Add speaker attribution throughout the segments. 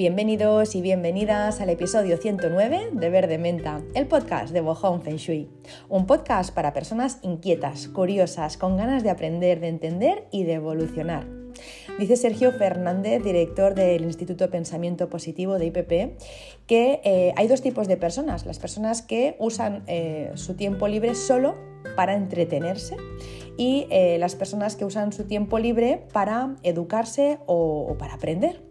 Speaker 1: Bienvenidos y bienvenidas al episodio 109 de Verde Menta, el podcast de Bohong Feng Shui. Un podcast para personas inquietas, curiosas, con ganas de aprender, de entender y de evolucionar. Dice Sergio Fernández, director del Instituto Pensamiento Positivo de IPP, que eh, hay dos tipos de personas. Las personas que usan eh, su tiempo libre solo para entretenerse y eh, las personas que usan su tiempo libre para educarse o para aprender.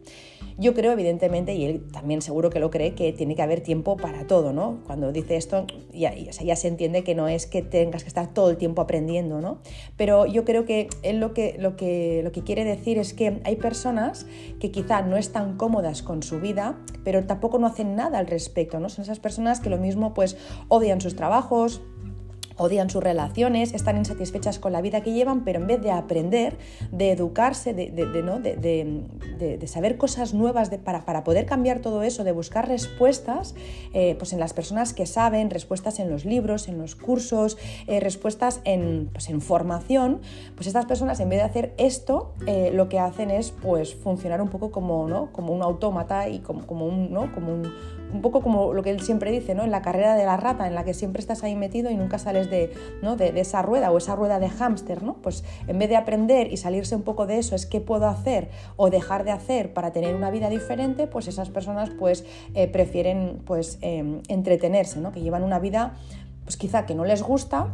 Speaker 1: Yo creo, evidentemente, y él también seguro que lo cree, que tiene que haber tiempo para todo, ¿no? Cuando dice esto, ya, se entiende que no es que tengas que estar todo el tiempo aprendiendo, ¿no? Pero yo creo que él lo que, lo que, lo que quiere decir es que hay personas que quizá no están cómodas con su vida, pero tampoco no hacen nada al respecto, ¿no? Son esas personas que lo mismo pues odian sus trabajos, odian sus relaciones, están insatisfechas con la vida que llevan, pero en vez de aprender, de educarse, de, ¿no? de, saber cosas nuevas para, para, poder cambiar todo eso, de buscar respuestas eh, pues en las personas que saben, respuestas en los libros, en los cursos, eh, respuestas en, pues en formación, pues estas personas en vez de hacer esto, eh, lo que hacen es pues funcionar un poco como, ¿no? como un autómata y como, como un, ¿no? como un un poco como lo que él siempre dice, ¿no? En la carrera de la rata, en la que siempre estás ahí metido y nunca sales de, ¿no? de, esa rueda o esa rueda de hámster, ¿no? Pues en vez de aprender y salirse un poco de eso, es qué puedo hacer o dejar de hacer para tener una vida diferente, pues esas personas pues eh, prefieren pues em, entretenerse, ¿no? Que llevan una vida pues quizá que no les gusta,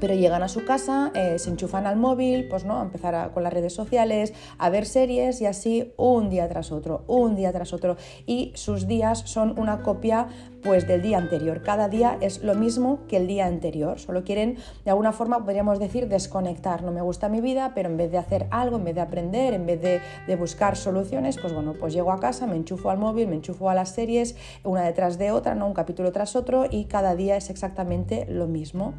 Speaker 1: pero llegan a su casa, eh, se enchufan al móvil, pues no, a empezar con las redes sociales, a ver series y así un día tras otro, un día tras otro. Y sus días son una copia pues del día anterior. Cada día es lo mismo que el día anterior. Solo quieren, de alguna forma, podríamos decir, desconectar. No me gusta mi vida, pero en vez de hacer algo, en vez de aprender, en vez de, de buscar soluciones, pues bueno, pues llego a casa, me enchufo al móvil, me enchufo a las series, una detrás de otra, ¿no? un capítulo tras otro, y cada día es exactamente lo mismo.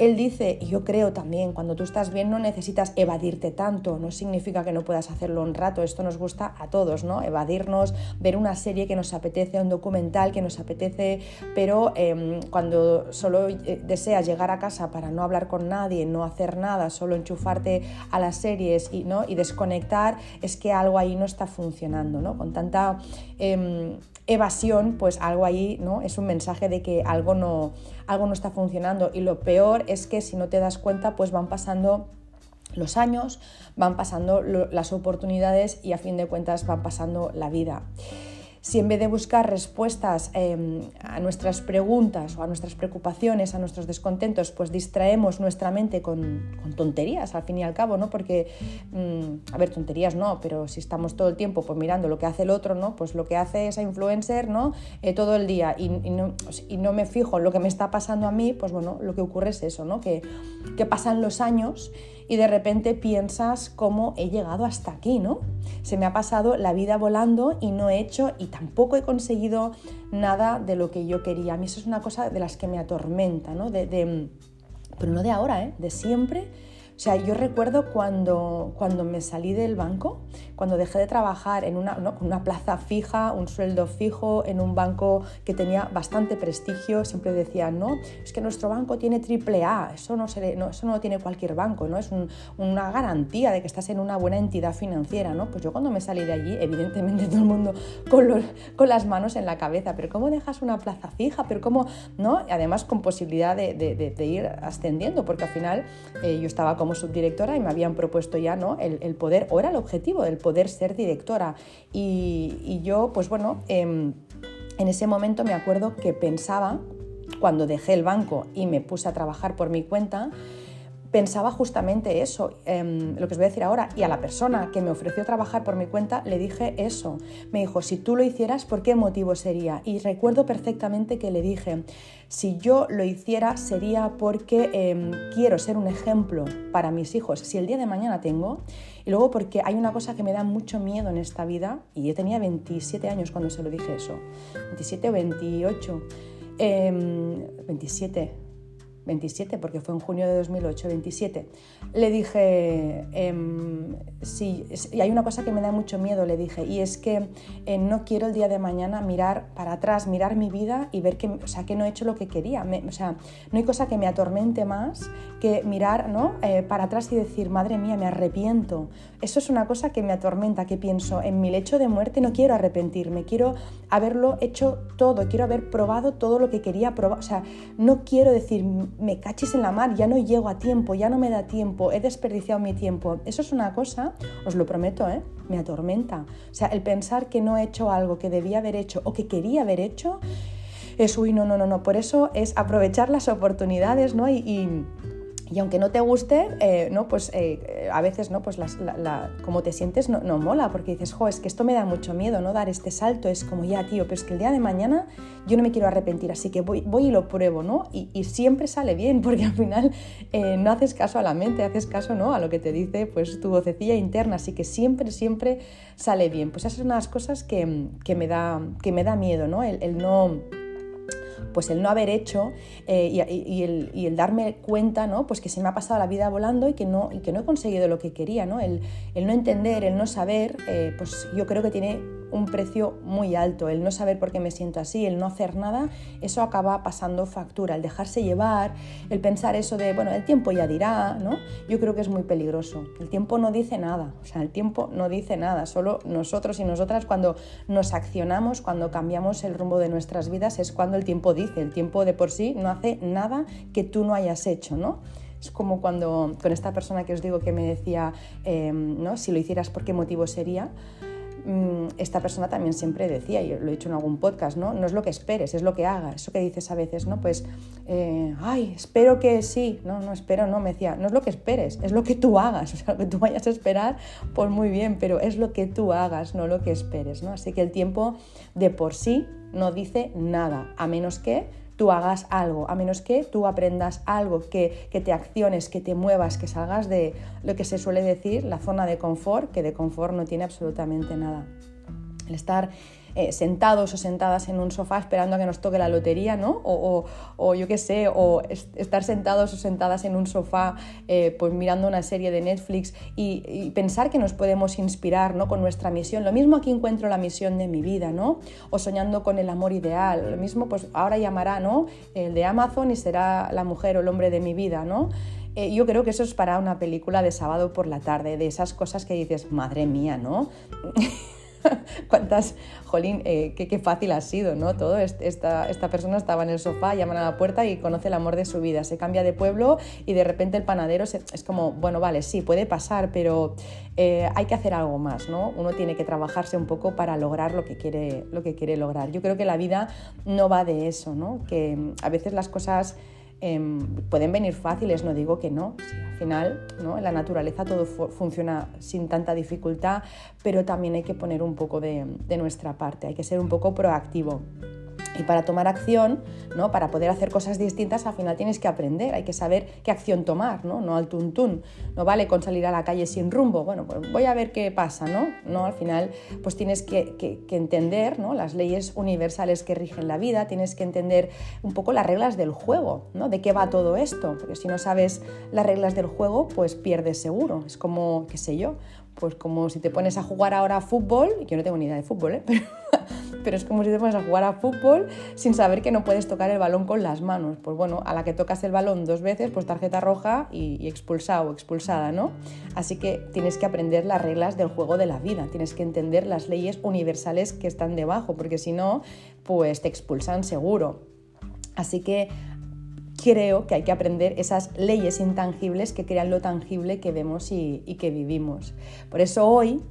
Speaker 1: Él dice, y yo creo también, cuando tú estás bien no necesitas evadirte tanto, no significa que no puedas hacerlo un rato, esto nos gusta a todos, ¿no? Evadirnos, ver una serie que nos apetece, un documental que nos apetece, pero em, cuando solo eh, deseas llegar a casa para no hablar con nadie, no hacer nada, solo enchufarte a las series y, ¿no? y desconectar, es que algo ahí no está funcionando, ¿no? Con tanta em, evasión, pues algo ahí ¿no? es un mensaje de que algo no, algo no está funcionando. Y lo peor es que si no te das cuenta, pues van pasando los años, van pasando las oportunidades y a fin de cuentas van pasando la vida si en vez de buscar respuestas em, a nuestras preguntas o a nuestras preocupaciones, a nuestros descontentos, pues distraemos nuestra mente con, tonterías, al fin y al cabo, ¿no? Porque, mm, a ver, tonterías no, pero si estamos todo el tiempo pues, mirando lo que hace el otro, ¿no? Pues lo que hace esa influencer, ¿no? Eh, todo el día y, no, y, no, me fijo en lo que me está pasando a mí, pues bueno, lo que ocurre es eso, ¿no? Que, que pasan los años y de repente piensas cómo he llegado hasta aquí, ¿no? Se me ha pasado la vida volando y no he hecho y tampoco he conseguido nada de lo que yo quería. A mí eso es una cosa de las que me atormenta, ¿no? De, pero no de ahora, ¿eh? De siempre o sea, yo recuerdo cuando, cuando me salí del banco, cuando dejé de trabajar en una, una plaza fija, un sueldo fijo, en un banco que tenía bastante prestigio, siempre decían, no, es que nuestro banco tiene triple A, eso no, se, no, eso no lo tiene cualquier banco, ¿no? es una garantía de que estás en una buena entidad financiera. ¿no? Pues yo cuando me salí de allí, evidentemente todo el mundo con, los, con las manos en la cabeza, pero ¿cómo dejas una plaza fija? Pero ¿cómo? ¿no? Además con posibilidad de, de, ir ascendiendo, porque al final eh, yo estaba como subdirectora y me habían propuesto ya ¿no? el, poder, o era el objetivo, el poder ser directora. Y, yo, pues bueno, em, en ese momento me acuerdo que pensaba, cuando dejé el banco y me puse a trabajar por mi cuenta, pensaba justamente eso, em, lo que os voy a decir ahora, y a la persona que me ofreció trabajar por mi cuenta le dije eso. Me dijo, si tú lo hicieras, ¿por qué motivo sería? Y recuerdo perfectamente que le dije, si yo lo hiciera sería porque em, quiero ser un ejemplo para mis hijos, si el día de mañana tengo, y luego porque hay una cosa que me da mucho miedo en esta vida, y yo tenía 27 años cuando se lo dije eso, 27 o 28, 27 27, porque fue en junio de 2008, 27. Le dije, em, sí, y hay una cosa que me da mucho miedo, le dije, y es que eh, no quiero el día de mañana mirar para atrás, mirar mi vida y ver que, o sea, que no he hecho lo que quería. o sea, no hay cosa que me atormente más que mirar ¿no? Eh, para atrás y decir, madre mía, me arrepiento. Eso es una cosa que me atormenta, que pienso, en mi lecho de muerte no quiero arrepentirme, quiero haberlo hecho todo, quiero haber probado todo lo que quería probar. O sea, no quiero decir, me cachis en la mar, ya no llego a tiempo, ya no me da tiempo, he desperdiciado mi tiempo. Eso es una cosa, os lo prometo, ¿eh? me atormenta. O sea, el pensar que no he hecho algo que debía haber hecho o que quería haber hecho, es, uy, no, no, no, no. Por eso es aprovechar las oportunidades, ¿no? y y aunque no te guste, eh, ¿no? pues eh, a veces ¿no? pues como te sientes no, no, mola, porque dices, jo, es que esto me da mucho miedo, ¿no? Dar este salto, es como, ya, tío, pero es que el día de mañana yo no me quiero arrepentir, así que voy, voy y lo pruebo, ¿no? Y, y siempre sale bien, porque al final eh, no haces caso a la mente, haces caso, ¿no? A lo que te dice pues tu vocecilla interna, así que siempre, siempre sale bien. Pues esas son unas cosas que, que, me, da, que me da miedo, ¿no? el no pues el no haber hecho eh, y, el, darme cuenta, ¿no? Pues que se me ha pasado la vida volando y que no, y que no he conseguido lo que quería, ¿no? El, no entender, el no saber, eh, pues yo creo que tiene un precio muy alto. El no saber por qué me siento así, el no hacer nada, eso acaba pasando factura. El dejarse llevar, el pensar eso de, bueno, el tiempo ya dirá, ¿no? Yo creo que es muy peligroso. El tiempo no dice nada, o sea, el tiempo no dice nada. Solo nosotros y nosotras cuando nos accionamos, cuando cambiamos el rumbo de nuestras vidas, es cuando el tiempo dice. El tiempo de por sí no hace nada que tú no hayas hecho, ¿no? Es como cuando con esta persona que os digo que me decía, em, ¿no? Si lo hicieras, ¿por qué motivo sería? Mm, esta persona también siempre decía, y lo he dicho en algún podcast, ¿no? No es lo que esperes, es lo que hagas. Eso que dices a veces, ¿no? Pues, eh, ay, espero que sí. No, no espero, no, me decía, no es lo que esperes, es lo que tú hagas. O sea, lo que tú vayas a esperar, pues muy bien, pero es lo que tú hagas, no lo que esperes, ¿no? Así que el tiempo de por sí no dice nada, a menos que tú hagas algo, a menos que tú aprendas algo, que, que, te acciones, que te muevas, que salgas de lo que se suele decir la zona de confort, que de confort no tiene absolutamente nada. El estar eh, sentados o sentadas en un sofá esperando a que nos toque la lotería, ¿no? O, yo qué sé, o estar sentados o sentadas en un sofá eh, pues mirando una serie de Netflix y, pensar que nos podemos inspirar, ¿no? Con nuestra misión. Lo mismo aquí encuentro la misión de mi vida, ¿no? O soñando con el amor ideal. Lo mismo, pues ahora llamará, ¿no? El de Amazon y será la mujer o el hombre de mi vida, ¿no? Eh, yo creo que eso es para una película de sábado por la tarde, de esas cosas que dices, madre mía, ¿no? cuántas, jolín, eh, qué, fácil ha sido, ¿no? Todo, esta, esta persona estaba en el sofá, llaman a la puerta y conoce el amor de su vida, se cambia de pueblo y de repente el panadero es como, bueno, vale, sí, puede pasar, pero eh, hay que hacer algo más, ¿no? Uno tiene que trabajarse un poco para lograr lo que quiere, lo que quiere lograr. Yo creo que la vida no va de eso, ¿no? Que a veces las cosas Em, pueden venir fáciles, no digo que no. ¿No? en la naturaleza todo funciona sin tanta dificultad, pero también hay que poner un poco de nuestra parte, hay que ser un poco proactivo. Y para tomar acción, ¿no? para poder hacer cosas distintas, al final tienes que aprender, hay que saber qué acción tomar, no, no al tuntún. No vale con salir a la calle sin rumbo, bueno, pues voy a ver qué pasa, ¿no? no al final, pues tienes que, que, entender ¿no? las leyes universales que rigen la vida, tienes que entender un poco las reglas del juego, ¿no? De qué va todo esto, porque si no sabes las reglas del juego, pues pierdes seguro. Es como, qué sé yo, pues como si te pones a jugar ahora a fútbol, yo no tengo ni idea de fútbol, ¿eh? pero pero es como si te pones a jugar a fútbol sin saber que no puedes tocar el balón con las manos. Pues bueno, a la que tocas el balón dos veces, pues tarjeta roja y, expulsado o expulsada, ¿no? Así que tienes que aprender las reglas del juego de la vida, tienes que entender las leyes universales que están debajo, porque si no, pues te expulsan seguro. Así que creo que hay que aprender esas leyes intangibles que crean lo tangible que vemos y, y que vivimos. Por eso hoy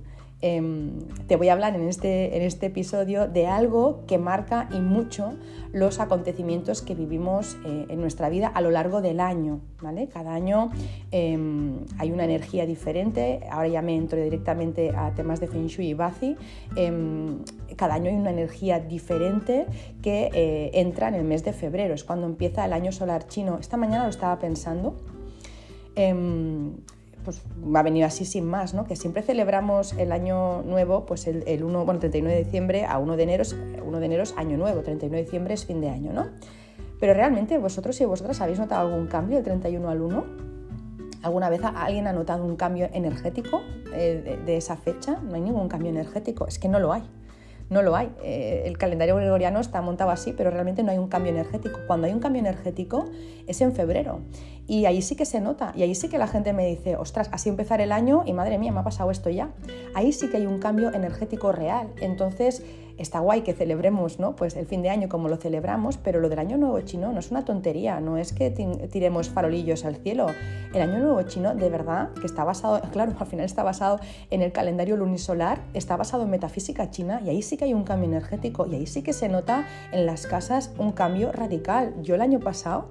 Speaker 1: Em, te voy a hablar en este, en este episodio de algo que marca y mucho los acontecimientos que vivimos eh, en nuestra vida a lo largo del año. ¿vale? Cada año em, hay una energía diferente, ahora ya me entro directamente a temas de Feng Shui y Bazi. Em, cada año hay una energía diferente que eh, entra en el mes de febrero, es cuando empieza el año solar chino. Esta mañana lo estaba pensando pues ha venido así sin más, ¿no? que siempre celebramos el año nuevo, pues el, 1, 39 de diciembre a 1 de enero, 1 de enero es año nuevo, 39 de diciembre es fin de año, ¿no? Pero realmente vosotros y vosotras habéis notado algún cambio del 31 al 1? ¿Alguna vez alguien ha notado un cambio energético eh, de esa fecha? No hay ningún cambio energético, es que no lo hay no lo hay. Eh, el calendario gregoriano está montado así, pero realmente no hay un cambio energético. Cuando hay un cambio energético es en febrero. Y ahí sí que se nota, y ahí sí que la gente me dice, ostras, así empezar el año y madre mía, me ha pasado esto ya. Ahí sí que hay un cambio energético real. Entonces, está guay que celebremos ¿no? pues el fin de año como lo celebramos, pero lo del año nuevo chino no es una tontería, no es que tiremos farolillos al cielo. El año nuevo chino, de verdad, que está basado, claro, al final está basado en el calendario lunisolar, está basado en metafísica china y ahí sí que hay un cambio energético y ahí sí que se nota en las casas un cambio radical. Yo el año pasado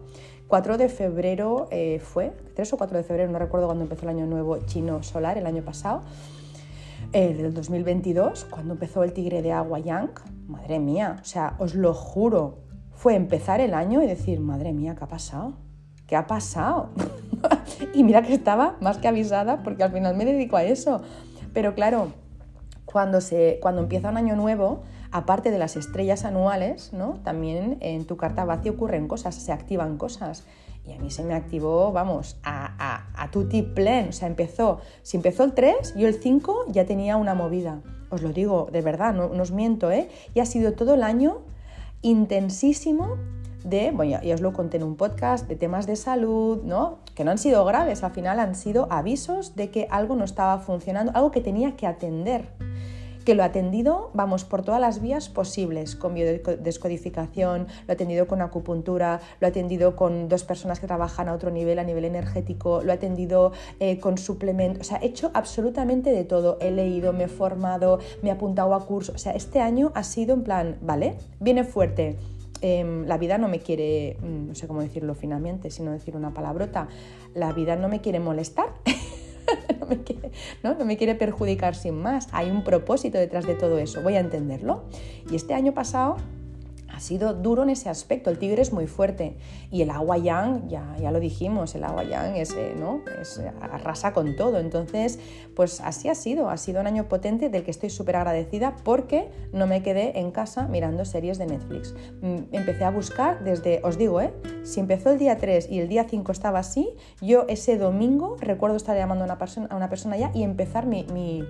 Speaker 1: 4 de febrero eh, fue, 3 o 4 de febrero, no recuerdo cuándo empezó el año nuevo chino solar, el año pasado, el del 2022, cuando empezó el tigre de agua Yang, madre mía, o sea, os lo juro, fue empezar el año y decir, madre mía, ¿qué ha pasado? ¿Qué ha pasado? y mira que estaba más que avisada porque al final me dedico a eso. Pero claro, cuando, se, cuando empieza un año nuevo, aparte de las estrellas anuales, ¿no? también en tu carta vacía ocurren cosas, se activan cosas. Y a mí se me activó, vamos, a, a, a tutti plen. O sea, empezó, si empezó el 3, yo el 5 ya tenía una movida. Os lo digo, de verdad, no, os miento, ¿eh? Y ha sido todo el año intensísimo de, bueno, ya, os lo conté en un podcast, de temas de salud, ¿no? Que no han sido graves, al final han sido avisos de que algo no estaba funcionando, algo que tenía que atender que lo he atendido, vamos, por todas las vías posibles, con biodescodificación, lo he atendido con acupuntura, lo he atendido con dos personas que trabajan a otro nivel, a nivel energético, lo he atendido eh, con suplementos, o sea, he hecho absolutamente de todo, he leído, me he formado, me he apuntado a cursos, o sea, este año ha sido en plan, ¿vale? Viene fuerte. Em, la vida no me quiere, mm, no sé cómo decirlo finalmente, sino decir una palabrota, la vida no me quiere molestar. no, me quiere, ¿no? me quiere perjudicar sin más. Hay un propósito detrás de todo eso, voy a entenderlo. Y este año pasado ha sido duro en ese aspecto. El tigre es muy fuerte y el agua yang, ya, ya lo dijimos, el agua yang es, eh, ¿no? es, arrasa con todo. Entonces, pues así ha sido. Ha sido un año potente del que estoy súper agradecida porque no me quedé en casa mirando series de Netflix. Mm, empecé a buscar desde, os digo, ¿eh? si empezó el día 3 y el día 5 estaba así, yo ese domingo recuerdo estar llamando a una persona, a una persona ya y empezar mi, mi,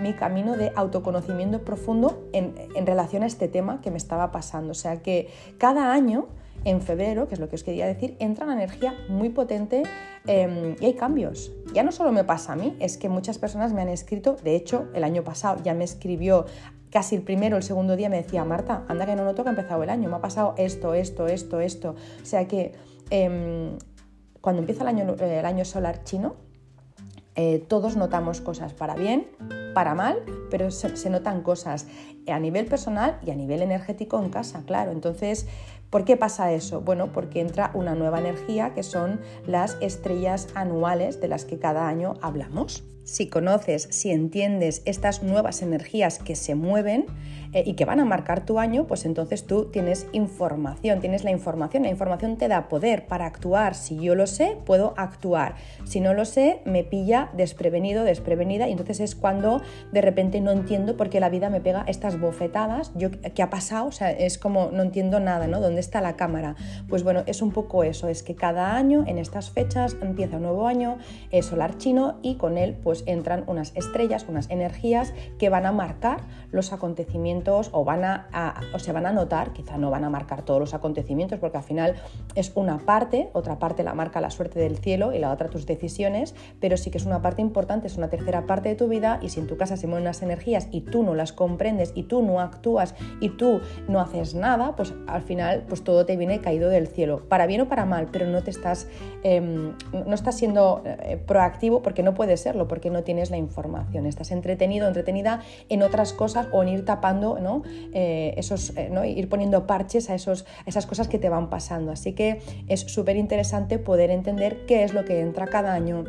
Speaker 1: mi camino de autoconocimiento profundo en, en relación a este tema que me estaba pasando. Que cada año, en febrero, que es lo que os quería decir, entra una energía muy potente em, y hay cambios. Ya no solo me pasa a mí, es que muchas personas me han escrito, de hecho, el año pasado ya me escribió casi el primero o el segundo día me decía, Marta, anda que no noto que ha empezado el año, me ha pasado esto, esto, esto, esto. O sea que em, cuando empieza el año, el año solar chino, eh, todos notamos cosas para bien, para mal, pero se, notan cosas a nivel personal y a nivel energético en casa, claro. Entonces, ¿por qué pasa eso? Bueno, porque entra una nueva energía que son las estrellas anuales de las que cada año hablamos. Si conoces, si entiendes estas nuevas energías que se mueven, eh, y que van a marcar tu año, pues entonces tú tienes información, tienes la información, la información te da poder para actuar. Si yo lo sé, puedo actuar. Si no lo sé, me pilla desprevenido, desprevenida y entonces es cuando de repente no entiendo por qué la vida me pega estas bofetadas. ¿Qué ha pasado? O sea, es como no entiendo nada, ¿no? ¿Dónde está la cámara? Pues bueno, es un poco eso, es que cada año en estas fechas empieza un nuevo año es solar chino y con él pues entran unas estrellas, unas energías que van a marcar los acontecimientos o, van a, o se van a notar, quizá no van a marcar todos los acontecimientos, porque al final es una parte, otra parte la marca la suerte del cielo y la otra tus decisiones, pero sí que es una parte importante, es una tercera parte de tu vida y si en tu casa se mueven unas energías y tú no las comprendes y tú no actúas y tú no haces nada, pues al final pues todo te viene caído del cielo, para bien o para mal, pero no te estás, em, no estás siendo eh, proactivo porque no puedes serlo, porque no tienes la información, estás entretenido, entretenida en otras cosas o en ir tapando ¿no? Eh, esos, eh, ¿no? ir poniendo parches a, esos, esas cosas que te van pasando. Así que es súper interesante poder entender qué es lo que entra cada año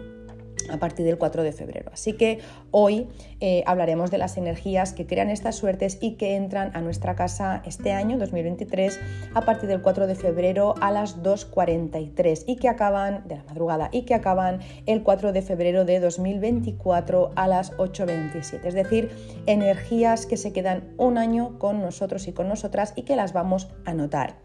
Speaker 1: a partir del 4 de febrero. Así que hoy eh, hablaremos de las energías que crean estas suertes y que entran a nuestra casa este año 2023 a partir del 4 de febrero a las 2.43 y que acaban de la madrugada y que acaban el 4 de febrero de 2024 a las 8.27. Es decir, energías que se quedan un año con nosotros y con nosotras y que las vamos a notar.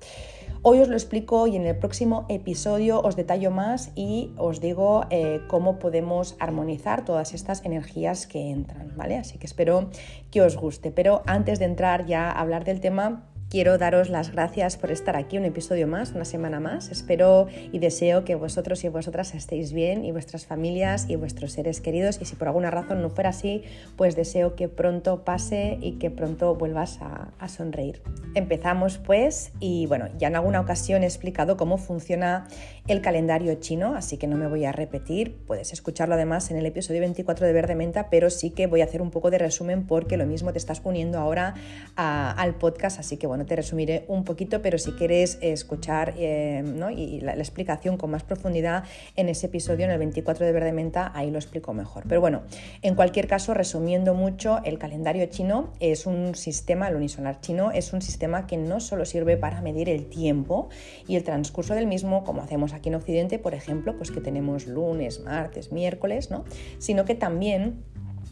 Speaker 1: Hoy os lo explico y en el próximo episodio os detallo más y os digo eh, cómo podemos armonizar todas estas energías que entran, ¿vale? Así que espero que os guste. Pero antes de entrar ya a hablar del tema, Quiero daros las gracias por estar aquí un episodio más, una semana más. Espero y deseo que vosotros y vosotras estéis bien y vuestras familias y vuestros seres queridos. Y si por alguna razón no fuera así, pues deseo que pronto pase y que pronto vuelvas a, a sonreír. Empezamos pues y bueno, ya en alguna ocasión he explicado cómo funciona el calendario chino, así que no me voy a repetir. Puedes escucharlo además en el episodio 24 de Verde Menta, pero sí que voy a hacer un poco de resumen porque lo mismo te estás uniendo ahora al podcast, así que bueno te resumiré un poquito, pero si quieres escuchar eh, y la, explicación con más profundidad en ese episodio, en el 24 de Verde Menta, ahí lo explico mejor. Pero bueno, en cualquier caso, resumiendo mucho, el calendario chino es un sistema, el unisolar chino es un sistema que no solo sirve para medir el tiempo y el transcurso del mismo, como hacemos aquí en Occidente, por ejemplo, pues que tenemos lunes, martes, miércoles, ¿no? sino que también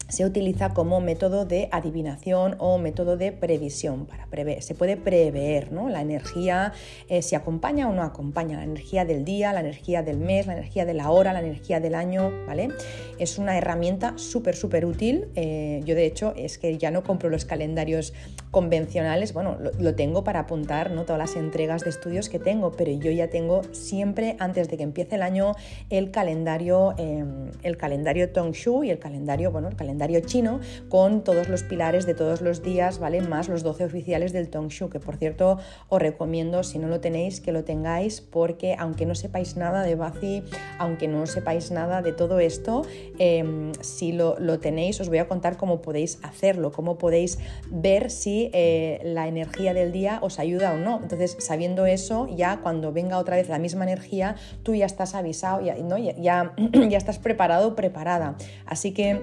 Speaker 1: se utiliza como método de adivinación o método de previsión para prever. Se puede prever ¿no? la energía, eh, si acompaña o no acompaña, la energía del día, la energía del mes, la energía de la hora, la energía del año, ¿vale? Es una herramienta súper, súper útil. Eh, yo de hecho es que ya no compro los calendarios convencionales, bueno, lo, tengo para apuntar ¿no? todas las entregas de estudios que tengo, pero yo ya tengo siempre antes de que empiece el año el calendario, em, el calendario Tongshu y el calendario, bueno, el calendario chino con todos los pilares de todos los días, ¿vale? Más los 12 oficiales del Tongshu, que por cierto os recomiendo, si no lo tenéis, que lo tengáis, porque aunque no sepáis nada de Bazi, aunque no sepáis nada de todo esto, em, si lo, tenéis, os voy a contar cómo podéis hacerlo, cómo podéis ver si eh, la energía del día os ayuda o no. Entonces, sabiendo eso, ya cuando venga otra vez la misma energía, tú ya estás avisado, ya, ¿no? ya, ya, estás preparado, preparada. Así que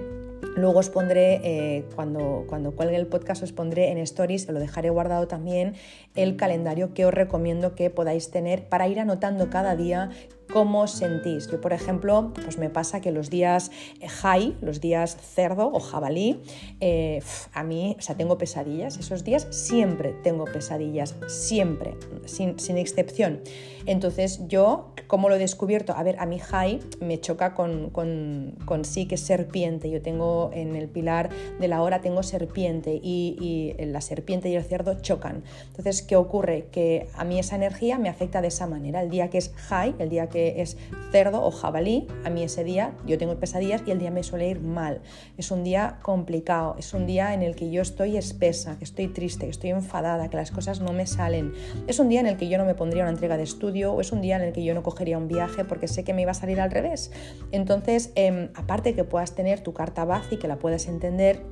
Speaker 1: Luego os pondré, eh, cuando, cuando cuelgue el podcast, os pondré en stories, lo dejaré guardado también, el calendario que os recomiendo que podáis tener para ir anotando cada día cómo sentís. Yo, por ejemplo, pues me pasa que los días eh, high, los días cerdo o jabalí, eh, a mí, o sea, tengo pesadillas. Esos días siempre tengo pesadillas, siempre, sin, excepción. Entonces, yo, ¿cómo lo he descubierto? A ver, a mí high me choca con, con, con sí que es serpiente. Yo tengo en el pilar de la hora, tengo serpiente y, y la serpiente y el cerdo chocan. Entonces, ¿qué ocurre? Que a mí esa energía me afecta de esa manera. El día que es high, el día que es cerdo o jabalí, a mí ese día yo tengo pesadillas y el día me suele ir mal. Es un día complicado, es un día en el que yo estoy espesa, que estoy triste, que estoy enfadada, que las cosas no me salen. Es un día en el que yo no me pondría una entrega de estudio o es un día en el que yo no cogería un viaje porque sé que me iba a salir al revés. Entonces, em, aparte que puedas tener tu carta base y que la puedas entender,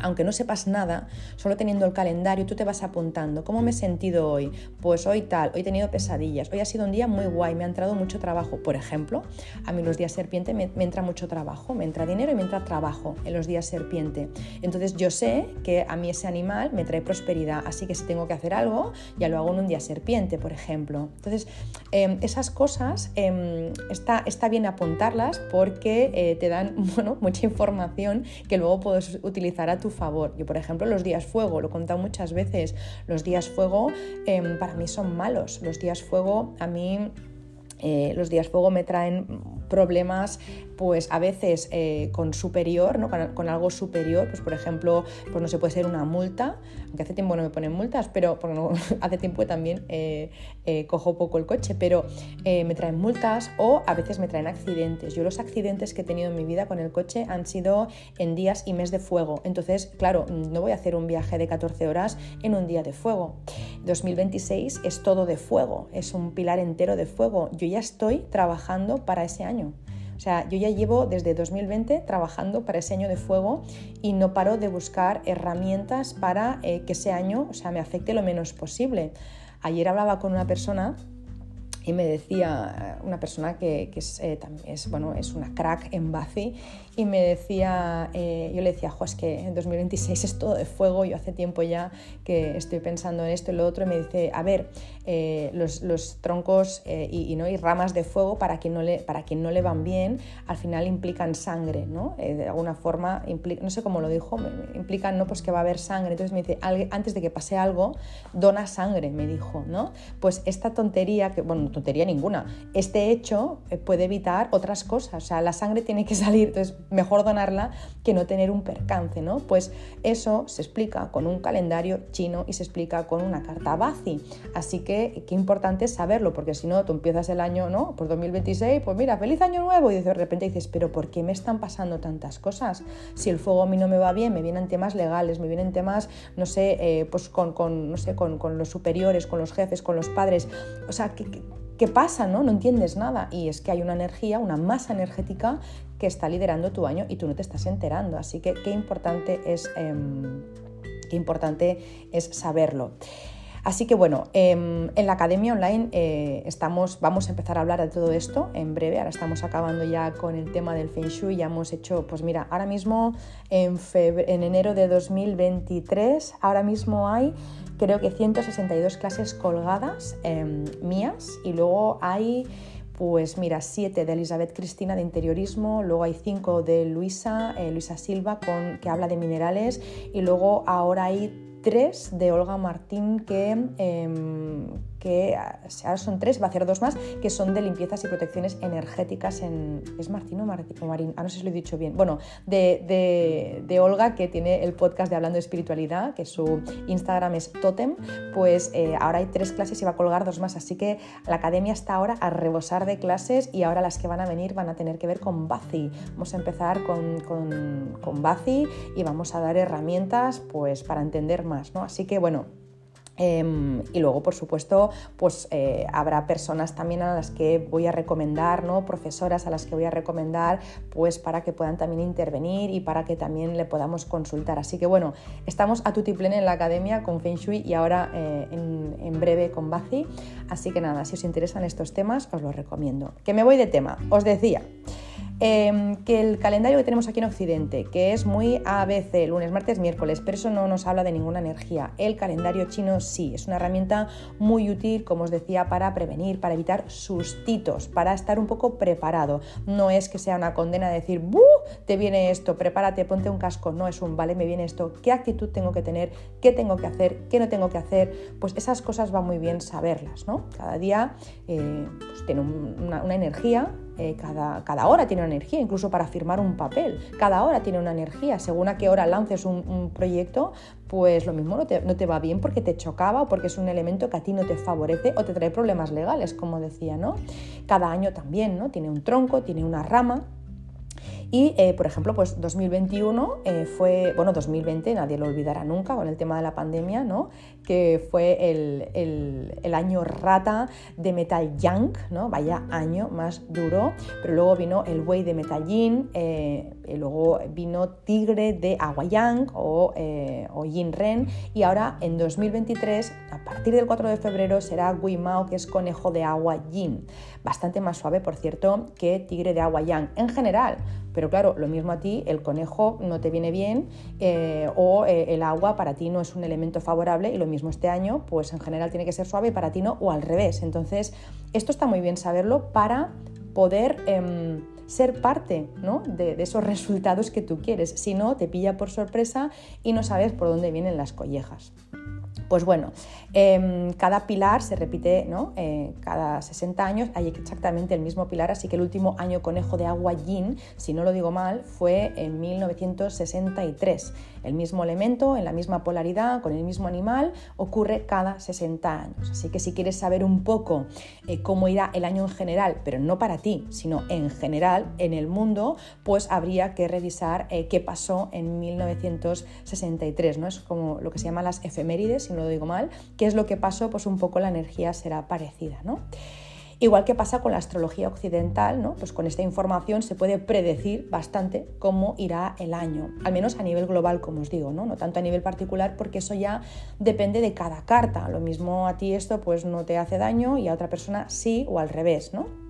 Speaker 1: aunque no sepas nada, solo teniendo el calendario, tú te vas apuntando, ¿cómo me he sentido hoy? Pues hoy tal, hoy he tenido pesadillas, hoy ha sido un día muy guay, me ha entrado mucho trabajo. Por ejemplo, a mí los días serpiente me, entra mucho trabajo, me entra dinero y me entra trabajo en los días serpiente. Entonces yo sé que a mí ese animal me trae prosperidad, así que si tengo que hacer algo, ya lo hago en un día serpiente, por ejemplo. Entonces, em, esas cosas em, está, está bien apuntarlas porque eh, te dan bueno, mucha información que luego puedes utilizar a tu favor. Yo, por ejemplo, los días fuego, lo he contado muchas veces, los días fuego em, para mí son malos. Los días fuego a mí eh, los días fuego me traen problemas pues a veces eh, con superior, ¿no? Con, algo superior, pues por ejemplo, pues no se puede ser una multa, aunque hace tiempo no me ponen multas, pero hace tiempo también eh, cojo poco el coche, pero me traen multas o a veces me traen accidentes. Yo los accidentes que he tenido en mi vida con el coche han sido en días y mes de fuego, entonces claro, no voy a hacer un viaje de 14 horas en un día de fuego. 2026 es todo de fuego, es un pilar entero de fuego. Yo ya estoy trabajando para ese año. Sea, yo ya llevo desde 2020 trabajando para ese año de fuego y no paro de buscar herramientas para eh, que ese año o sea, me afecte lo menos posible. Ayer hablaba con una persona y me decía una persona que, es, eh, es, bueno, es una crack en Bazi y me decía, eh, yo le decía, jo, es que en 2026 es todo de fuego, yo hace tiempo ya que estoy pensando en esto y lo otro, y me dice, a ver, eh, los, los, troncos y, ¿no? y ramas de fuego, para quien, no le, para quien no le van bien, al final implican sangre, ¿no? de alguna forma, no sé cómo lo dijo, implican ¿no? pues que va a haber sangre, entonces me dice, antes de que pase algo, dona sangre, me dijo, ¿no? Pues esta tontería, que bueno, tontería ninguna. Este hecho eh, puede evitar otras cosas, o sea, la sangre tiene que salir, entonces mejor donarla que no tener un percance, ¿no? Pues eso se explica con un calendario chino y se explica con una carta Bazi. Así que qué importante es saberlo, porque si no, tú empiezas el año, ¿no? Por 2026, pues mira, feliz año nuevo, y de repente dices, pero ¿por qué me están pasando tantas cosas? Si el fuego a mí no me va bien, me vienen temas legales, me vienen temas, no sé, eh, pues con, con, no sé, con, con los superiores, con los jefes, con los padres, o sea, ¿qué, ¿Qué pasa? No? no entiendes nada. Y es que hay una energía, una masa energética que está liderando tu año y tú no te estás enterando. Así que qué importante es, em, qué importante es saberlo. Así que bueno, em, en la academia online eh, estamos, vamos a empezar a hablar de todo esto en breve. Ahora estamos acabando ya con el tema del Feng Shui. Ya hemos hecho, pues mira, ahora mismo en, en enero de 2023, ahora mismo hay creo que 162 clases colgadas em, mías y luego hay pues mira, siete de Elizabeth Cristina de interiorismo, luego hay cinco de Luisa, eh, Luisa Silva, que habla de minerales, y luego ahora hay tres de Olga Martín que, em, que ahora son tres, va a hacer dos más, que son de limpiezas y protecciones energéticas en... ¿Es Martín o, Marín? Ah, no sé si lo he dicho bien. Bueno, de, de, Olga, que tiene el podcast de Hablando de Espiritualidad, que su Instagram es Totem, pues eh, ahora hay tres clases y va a colgar dos más, así que la academia está ahora a rebosar de clases y ahora las que van a venir van a tener que ver con Bazi. Vamos a empezar con, con, y vamos a dar herramientas pues para entender más, ¿no? Así que bueno, Em, y luego, por supuesto, pues eh, habrá personas también a las que voy a recomendar, ¿no? profesoras a las que voy a recomendar, pues para que puedan también intervenir y para que también le podamos consultar. Así que bueno, estamos a tutiplene en la academia con Feng Shui y ahora eh, en, en, breve con Bazi. Así que nada, si os interesan estos temas, os los recomiendo. Que me voy de tema, os decía. Em, que el calendario que tenemos aquí en Occidente, que es muy ABC, lunes, martes, miércoles, pero eso no nos habla de ninguna energía. El calendario chino sí, es una herramienta muy útil, como os decía, para prevenir, para evitar sustitos, para estar un poco preparado. No es que sea una condena de decir, ¡buh! Te viene esto, prepárate, ponte un casco. No es un, vale, me viene esto, ¿qué actitud tengo que tener? ¿Qué tengo que hacer? ¿Qué no tengo que hacer? Pues esas cosas va muy bien saberlas, ¿no? Cada día eh, pues tiene una, una energía eh, cada, cada, hora tiene una energía, incluso para firmar un papel. Cada hora tiene una energía. Según a qué hora lances un, proyecto, pues lo mismo no te, no te, va bien porque te chocaba o porque es un elemento que a ti no te favorece o te trae problemas legales, como decía, ¿no? Cada año también, ¿no? Tiene un tronco, tiene una rama. Y, eh, por ejemplo, pues 2021 eh, fue, bueno, 2020 nadie lo olvidará nunca con el tema de la pandemia, ¿no? Que fue el, año rata de Metal Yang, ¿no? Vaya año más duro. Pero luego vino el buey de Metal Yin, eh, luego vino Tigre de Agua Yang o, o Yin Ren. Y ahora en 2023, a partir del 4 de febrero, será Gui Mao, que es conejo de agua Yin. Bastante más suave, por cierto, que Tigre de Agua Yang en general pero claro, lo mismo a ti, el conejo no te viene bien eh, o eh, el agua para ti no es un elemento favorable y lo mismo este año, pues en general tiene que ser suave para ti no, o al revés. Entonces, esto está muy bien saberlo para poder... Em, ser parte de, de, esos resultados que tú quieres. Si no, te pilla por sorpresa y no sabes por dónde vienen las collejas. Pues bueno, em, cada pilar se repite ¿no? Eh, cada 60 años, hay exactamente el mismo pilar, así que el último año conejo de agua yin, si no lo digo mal, fue en 1963. El mismo elemento, en la misma polaridad, con el mismo animal, ocurre cada 60 años. Así que si quieres saber un poco eh, cómo irá el año en general, pero no para ti, sino en general en el mundo, pues habría que revisar eh, qué pasó en 1963. ¿no? Es como lo que se llama las efemérides, si no lo digo mal, es lo que pasó, pues un poco la energía será parecida. ¿no? Igual que pasa con la astrología occidental, ¿no? pues con esta información se puede predecir bastante cómo irá el año, al menos a nivel global, como os digo, no, no tanto a nivel particular, porque eso ya depende de cada carta. Lo mismo a ti esto pues no te hace daño y a otra persona sí o al revés, ¿no?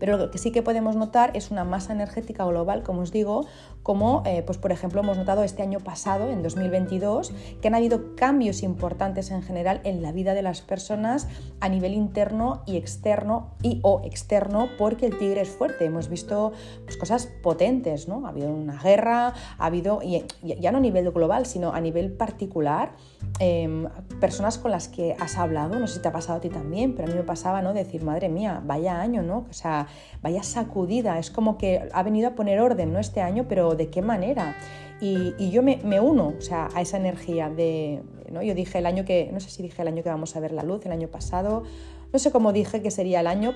Speaker 1: Pero lo que sí que podemos notar es una masa energética global, como os digo, como eh, pues por ejemplo hemos notado este año pasado, en 2022, que han habido cambios importantes en general en la vida de las personas a nivel interno y externo y o externo, porque el tigre es fuerte. Hemos visto pues, cosas potentes, ¿no? Ha habido una guerra, ha habido, ya no a nivel global, sino a nivel particular, em, personas con las que has hablado, no sé si te ha pasado a ti también, pero a mí me pasaba, ¿no? Decir, madre mía, vaya año, ¿no? O sea, vaya sacudida, es como que ha venido a poner orden, ¿no? Este año, pero ¿de qué manera? Y, yo me, uno o sea, a esa energía de, ¿no? Yo dije el año que, no sé si dije el año que vamos a ver la luz, el año pasado, no sé cómo dije que sería el año,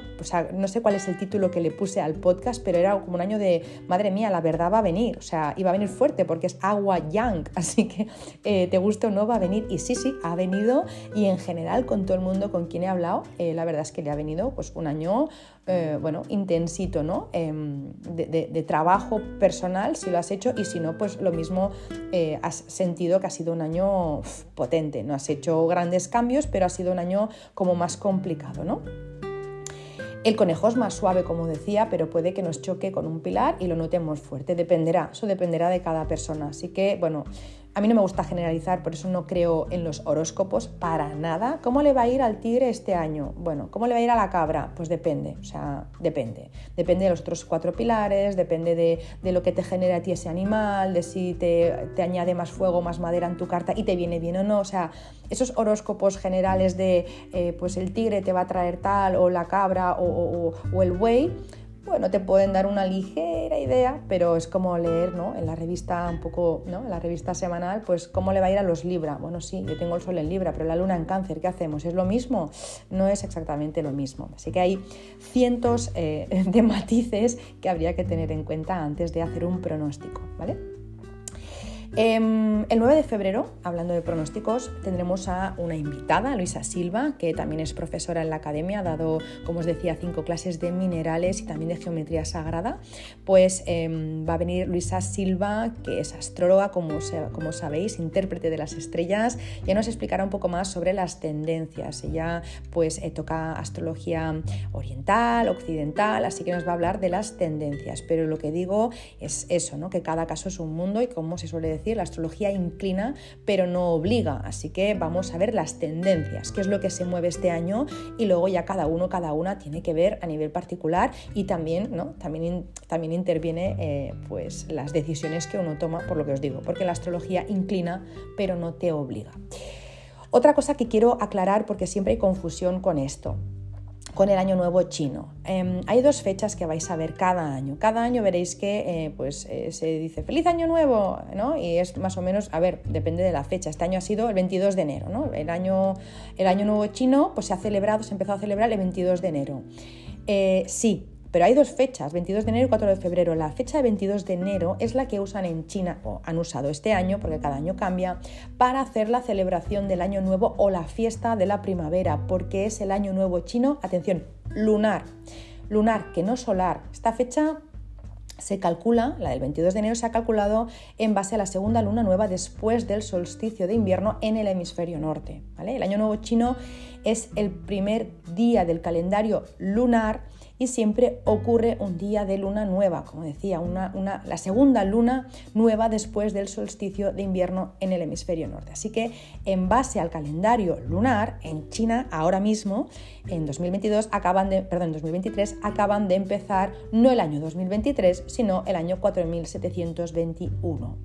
Speaker 1: no sé cuál es el título que le puse al podcast, pero era como un año de, madre mía, la verdad va a venir, o sea, iba a venir fuerte porque es agua yang, así que eh, te guste o no va a venir. Y sí, sí, ha venido y en general con todo el mundo con quien he hablado, eh, la verdad es que le ha venido pues un año, eh, bueno, intensito, ¿no? Em, de, trabajo personal, si lo has hecho, y si no, pues lo mismo has sentido que ha sido un año potente, no has hecho grandes cambios, pero ha sido un año como más complicado ¿no? El conejo es más suave, como decía, pero puede que nos choque con un pilar y lo notemos fuerte. Dependerá, eso dependerá de cada persona. Así que, bueno, a mí no me gusta generalizar, por eso no creo en los horóscopos para nada. ¿Cómo le va a ir al tigre este año? Bueno, ¿cómo le va a ir a la cabra? Pues depende, o sea, depende. Depende de los otros cuatro pilares, depende de, lo que te genera a ti ese animal, de si te, añade más fuego, más madera en tu carta y te viene bien o no. O sea, esos horóscopos generales de, eh, pues el tigre te va a traer tal, o la cabra, o, o el buey, bueno, te pueden dar una ligera idea, pero es como leer, ¿no? En la revista un poco, ¿no? En la revista semanal, pues cómo le va a ir a los Libra. Bueno, sí, yo tengo el sol en Libra, pero la luna en Cáncer, ¿qué hacemos? ¿Es lo mismo? No es exactamente lo mismo. Así que hay cientos eh, de matices que habría que tener en cuenta antes de hacer un pronóstico, ¿vale? Em, el 9 de febrero, hablando de pronósticos, tendremos a una invitada, Luisa Silva, que también es profesora en la academia, ha dado, como os decía, cinco clases de minerales y también de geometría sagrada. Pues em, va a venir Luisa Silva, que es astróloga, como, como sabéis, intérprete de las estrellas, ya nos explicará un poco más sobre las tendencias. Ella pues eh, toca astrología oriental, occidental, así que nos va a hablar de las tendencias. Pero lo que digo es eso, ¿no? que cada caso es un mundo y como se suele decir, la astrología inclina pero no obliga, así que vamos a ver las tendencias, qué es lo que se mueve este año y luego ya cada uno, cada una tiene que ver a nivel particular y también, ¿no? también, también interviene eh, pues las decisiones que uno toma, por lo que os digo, porque la astrología inclina pero no te obliga. Otra cosa que quiero aclarar porque siempre hay confusión con esto con el Año Nuevo chino. Em, hay dos fechas que vais a ver cada año. Cada año veréis que eh, pues, eh, se dice Feliz Año Nuevo, ¿no? Y es más o menos, a ver, depende de la fecha. Este año ha sido el 22 de enero, ¿no? El año, el año Nuevo chino pues, se ha celebrado, se empezó a celebrar el 22 de enero. Eh, sí, pero hay dos fechas, 22 de enero y 4 de febrero. La fecha de 22 de enero es la que usan en China, o han usado este año, porque cada año cambia, para hacer la celebración del Año Nuevo o la fiesta de la primavera, porque es el Año Nuevo chino, atención, lunar. Lunar, que no solar. Esta fecha se calcula, la del 22 de enero se ha calculado en base a la segunda luna nueva después del solsticio de invierno en el hemisferio norte. El año nuevo chino es el primer día del calendario lunar y siempre ocurre un día de luna nueva, como decía, una, la segunda luna nueva después del solsticio de invierno en el hemisferio norte. Así que en base al calendario lunar, en China ahora mismo, en 2022 acaban de, perdón, 2023 acaban de empezar no el año 2023, sino el año 4721.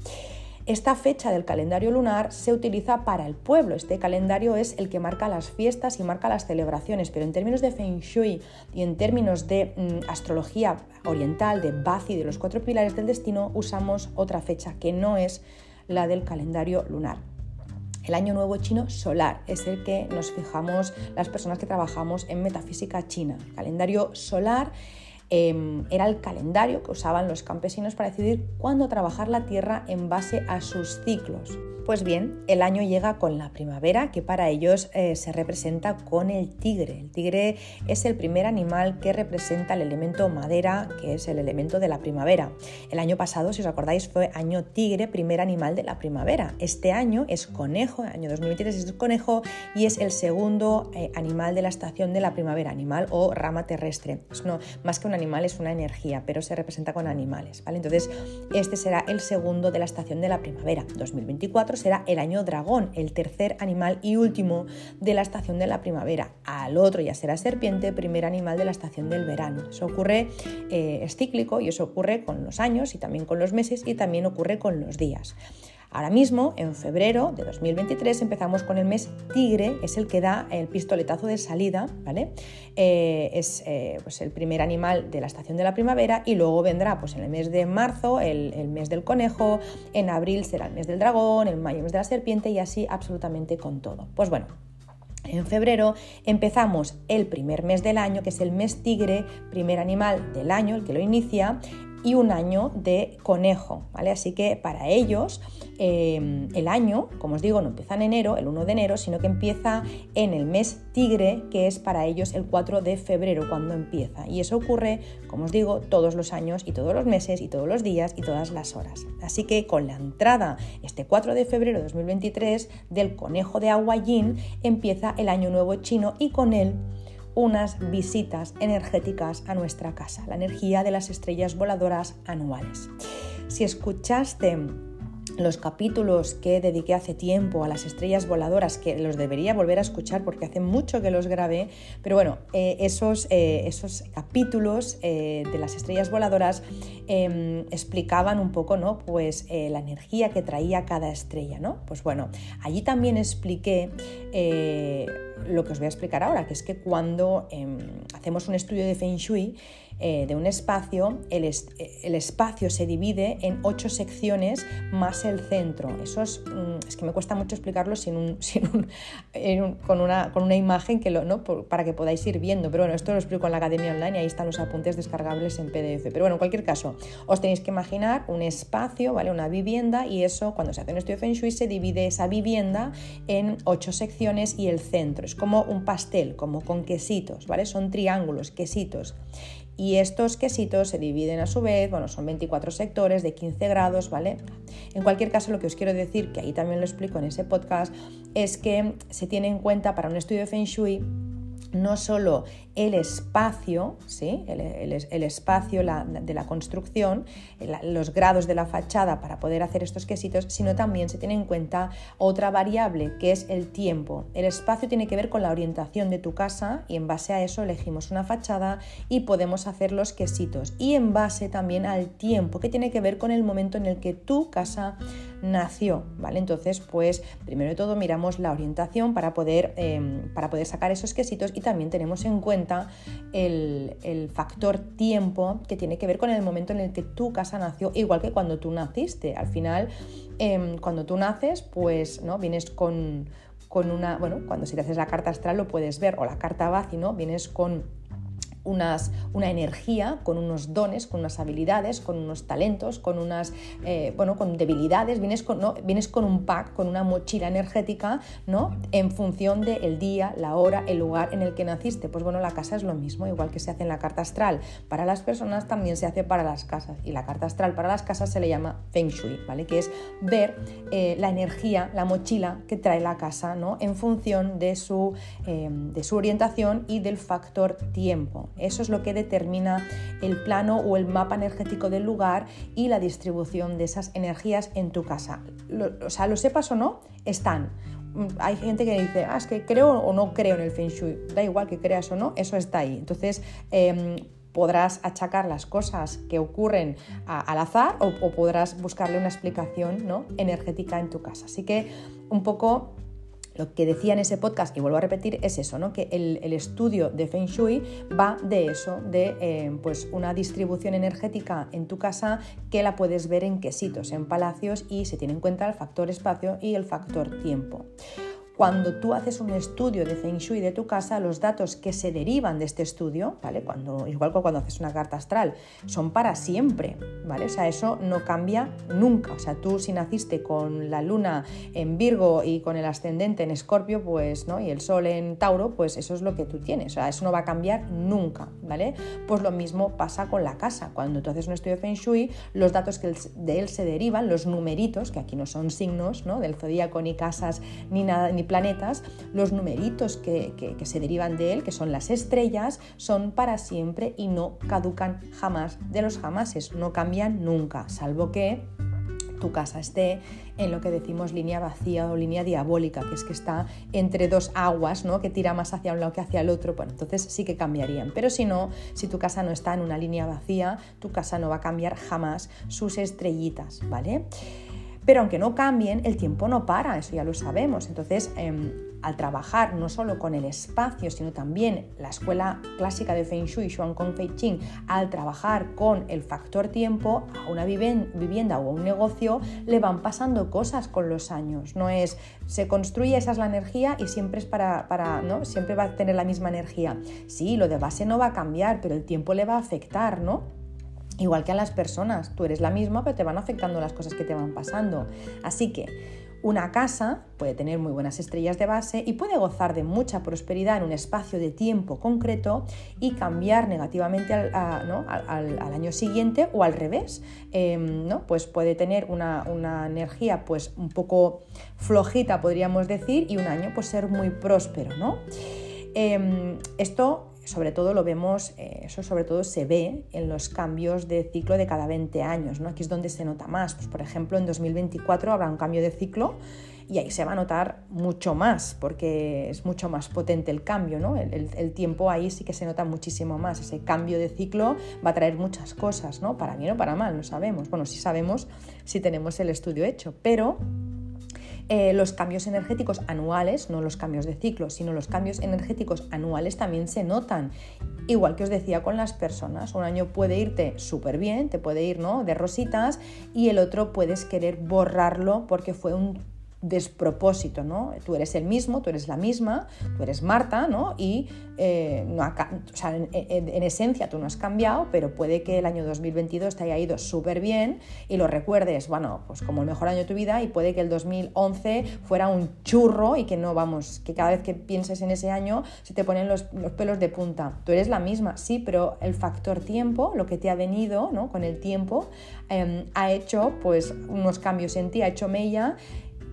Speaker 1: Esta fecha del calendario lunar se utiliza para el pueblo. Este calendario es el que marca las fiestas y marca las celebraciones, pero en términos de Feng Shui y en términos de mm, astrología oriental, de Bazi, de los cuatro pilares del destino, usamos otra fecha que no es la del calendario lunar. El año nuevo chino solar es el que nos fijamos las personas que trabajamos en metafísica china. Calendario solar Em, era el calendario que usaban los campesinos para decidir cuándo trabajar la tierra en base a sus ciclos. Pues bien, el año llega con la primavera, que para ellos eh, se representa con el tigre. El tigre es el primer animal que representa el elemento madera, que es el elemento de la primavera. El año pasado, si os acordáis, fue año tigre, primer animal de la primavera. Este año es conejo, año 2023 es conejo y es el segundo eh, animal de la estación de la primavera, animal o rama terrestre. más que un animal es una energía, pero se representa con animales. Entonces, este será el segundo de la estación de la primavera. 2024 será el año dragón, el tercer animal y último de la estación de la primavera. Al otro ya será serpiente, primer animal de la estación del verano. Eso ocurre, eh, es cíclico y eso ocurre con los años y también con los meses y también ocurre con los días. Ahora mismo, en febrero de 2023, empezamos con el mes Tigre, es el que da el pistoletazo de salida, ¿vale? Eh, es eh, pues el primer animal de la estación de la primavera y luego vendrá pues, en el mes de marzo el, el, mes del conejo, en abril será el mes del dragón, en mayo el mes de la serpiente y así absolutamente con todo. Pues bueno, en febrero empezamos el primer mes del año, que es el mes tigre, primer animal del año, el que lo inicia, y un año de conejo, ¿vale? Así que para ellos em, el año, como os digo, no empieza en enero, el 1 de enero, sino que empieza en el mes tigre, que es para ellos el 4 de febrero cuando empieza. Y eso ocurre, como os digo, todos los años y todos los meses y todos los días y todas las horas. Así que con la entrada este 4 de febrero de 2023 del conejo de agua yin empieza el año nuevo chino y con él unas visitas energéticas a nuestra casa, la energía de las estrellas voladoras anuales. Si escuchaste los capítulos que dediqué hace tiempo a las estrellas voladoras, que los debería volver a escuchar porque hace mucho que los grabé, pero bueno, eh, esos, eh, esos, capítulos eh, de las estrellas voladoras em, explicaban un poco ¿no? pues, la energía que traía cada estrella. ¿no? Pues bueno, allí también expliqué lo que os voy a explicar ahora, que es que cuando em, hacemos un estudio de Feng Shui, eh, de un espacio, el, espacio se divide en ocho secciones más el centro. Eso es, mm, es que me cuesta mucho explicarlo sin un, con, una, con, una, imagen que lo, ¿no? para que podáis ir viendo. Pero bueno, esto lo explico en la academia online y ahí están los apuntes descargables en PDF. Pero bueno, en cualquier caso, os tenéis que imaginar un espacio, ¿vale? Una vivienda y eso, cuando se hace un estudio de Feng Shui, se divide esa vivienda en ocho secciones y el centro. Es como un pastel, como con quesitos, ¿vale? Son triángulos, quesitos. Y estos quesitos se dividen a su vez, bueno, son 24 sectores de 15 grados, ¿vale? En cualquier caso, lo que os quiero decir, que ahí también lo explico en ese podcast, es que se tiene en cuenta para un estudio de Feng Shui no solo el espacio, ¿sí? el, espacio de la construcción, los grados de la fachada para poder hacer estos quesitos, sino también se tiene en cuenta otra variable que es el tiempo. El espacio tiene que ver con la orientación de tu casa y en base a eso elegimos una fachada y podemos hacer los quesitos. Y en base también al tiempo, que tiene que ver con el momento en el que tu casa nació. ¿vale? Entonces, pues primero de todo miramos la orientación para poder, em, para poder sacar esos quesitos y también tenemos en cuenta el, factor tiempo que tiene que ver con el momento en el que tu casa nació, igual que cuando tú naciste. Al final, em, cuando tú naces, pues ¿no? vienes con, con una, bueno, cuando si te haces la carta astral lo puedes ver, o la carta Bazi, ¿no? Vienes con una energía, con unos dones, con unas habilidades, con unos talentos, con unas, eh, bueno, con debilidades, vienes con, ¿no? vienes con un pack, con una mochila energética, ¿no? En función del día, la hora, el lugar en el que naciste. Pues bueno, la casa es lo mismo, igual que se hace en la carta astral. Para las personas también se hace para las casas. Y la carta astral para las casas se le llama Feng Shui, ¿vale? Que es ver eh, la energía, la mochila que trae la casa, ¿no? En función de su, eh, de su orientación y del factor tiempo. Eso es lo que determina el plano o el mapa energético del lugar y la distribución de esas energías en tu casa. o sea, lo sepas o no, están. Mm, hay gente que dice, ah, es que creo o no creo en el Feng Shui. Da igual que creas o no, eso está ahí. Entonces, em, podrás achacar las cosas que ocurren al azar o, o, podrás buscarle una explicación ¿no? energética en tu casa. Así que un poco lo que decía en ese podcast, y vuelvo a repetir, es eso, ¿no? que el, estudio de Feng Shui va de eso, de eh, pues una distribución energética en tu casa que la puedes ver en quesitos, en palacios, y se tiene en cuenta el factor espacio y el factor tiempo. Cuando tú haces un estudio de Feng Shui de tu casa, los datos que se derivan de este estudio, ¿vale? Cuando, igual que cuando haces una carta astral, son para siempre, ¿vale? O sea, eso no cambia nunca. O sea, tú si naciste con la luna en Virgo y con el ascendente en Escorpio, pues, ¿no? Y el sol en Tauro, pues eso es lo que tú tienes. O sea, eso no va a cambiar nunca, ¿vale? Pues lo mismo pasa con la casa. Cuando tú haces un estudio de Feng Shui, los datos que de él se derivan, los numeritos, que aquí no son signos, ¿no? Del zodíaco, ni casas, ni nada, ni planetas, los numeritos que, se derivan de él, que son las estrellas, son para siempre y no caducan jamás de los jamases, no cambian nunca, salvo que tu casa esté en lo que decimos línea vacía o línea diabólica, que es que está entre dos aguas, ¿no? que tira más hacia un lado que hacia el otro, bueno, entonces sí que cambiarían. Pero si no, si tu casa no está en una línea vacía, tu casa no va a cambiar jamás sus estrellitas, ¿vale? Pero aunque no cambien, el tiempo no para, eso ya lo sabemos. Entonces, em, al trabajar no solo con el espacio, sino también la escuela clásica de Feng Shui, Xuan Kong Fei Ching, al trabajar con el factor tiempo a una vivienda o a un negocio, le van pasando cosas con los años. No es, se construye, esa es la energía y siempre es para, para ¿no? Siempre va a tener la misma energía. Sí, lo de base no va a cambiar, pero el tiempo le va a afectar, ¿no? Igual que a las personas, tú eres la misma, pero te van afectando las cosas que te van pasando. Así que una casa puede tener muy buenas estrellas de base y puede gozar de mucha prosperidad en un espacio de tiempo concreto y cambiar negativamente al, año siguiente o al revés. Em, ¿no? Pues puede tener una, energía pues, un poco flojita, podríamos decir, y un año pues, ser muy próspero. ¿no? Em, esto sobre todo lo vemos, eh, eso sobre todo se ve en los cambios de ciclo de cada 20 años, ¿no? Aquí es donde se nota más. Pues, por ejemplo, en 2024 habrá un cambio de ciclo y ahí se va a notar mucho más, porque es mucho más potente el cambio, ¿no? El, tiempo ahí sí que se nota muchísimo más. Ese cambio de ciclo va a traer muchas cosas, ¿no? Para bien o para mal, no sabemos. Bueno, sí sabemos si tenemos el estudio hecho, pero eh, los cambios energéticos anuales, no los cambios de ciclo, sino los cambios energéticos anuales también se notan. Igual que os decía con las personas, un año puede irte súper bien, te puede ir ¿no? de rositas y el otro puedes querer borrarlo porque fue un despropósito, ¿no? Tú eres el mismo, tú eres la misma, tú eres Marta, ¿no? Y eh, no en, esencia tú no has cambiado, pero puede que el año 2022 te haya ido súper bien y lo recuerdes, bueno, pues como el mejor año de tu vida y puede que el 2011 fuera un churro y que no, vamos, que cada vez que pienses en ese año se te ponen los, pelos de punta. Tú eres la misma, sí, pero el factor tiempo, lo que te ha venido, ¿no? Con el tiempo, em, ha hecho pues unos cambios en ti, ha hecho mella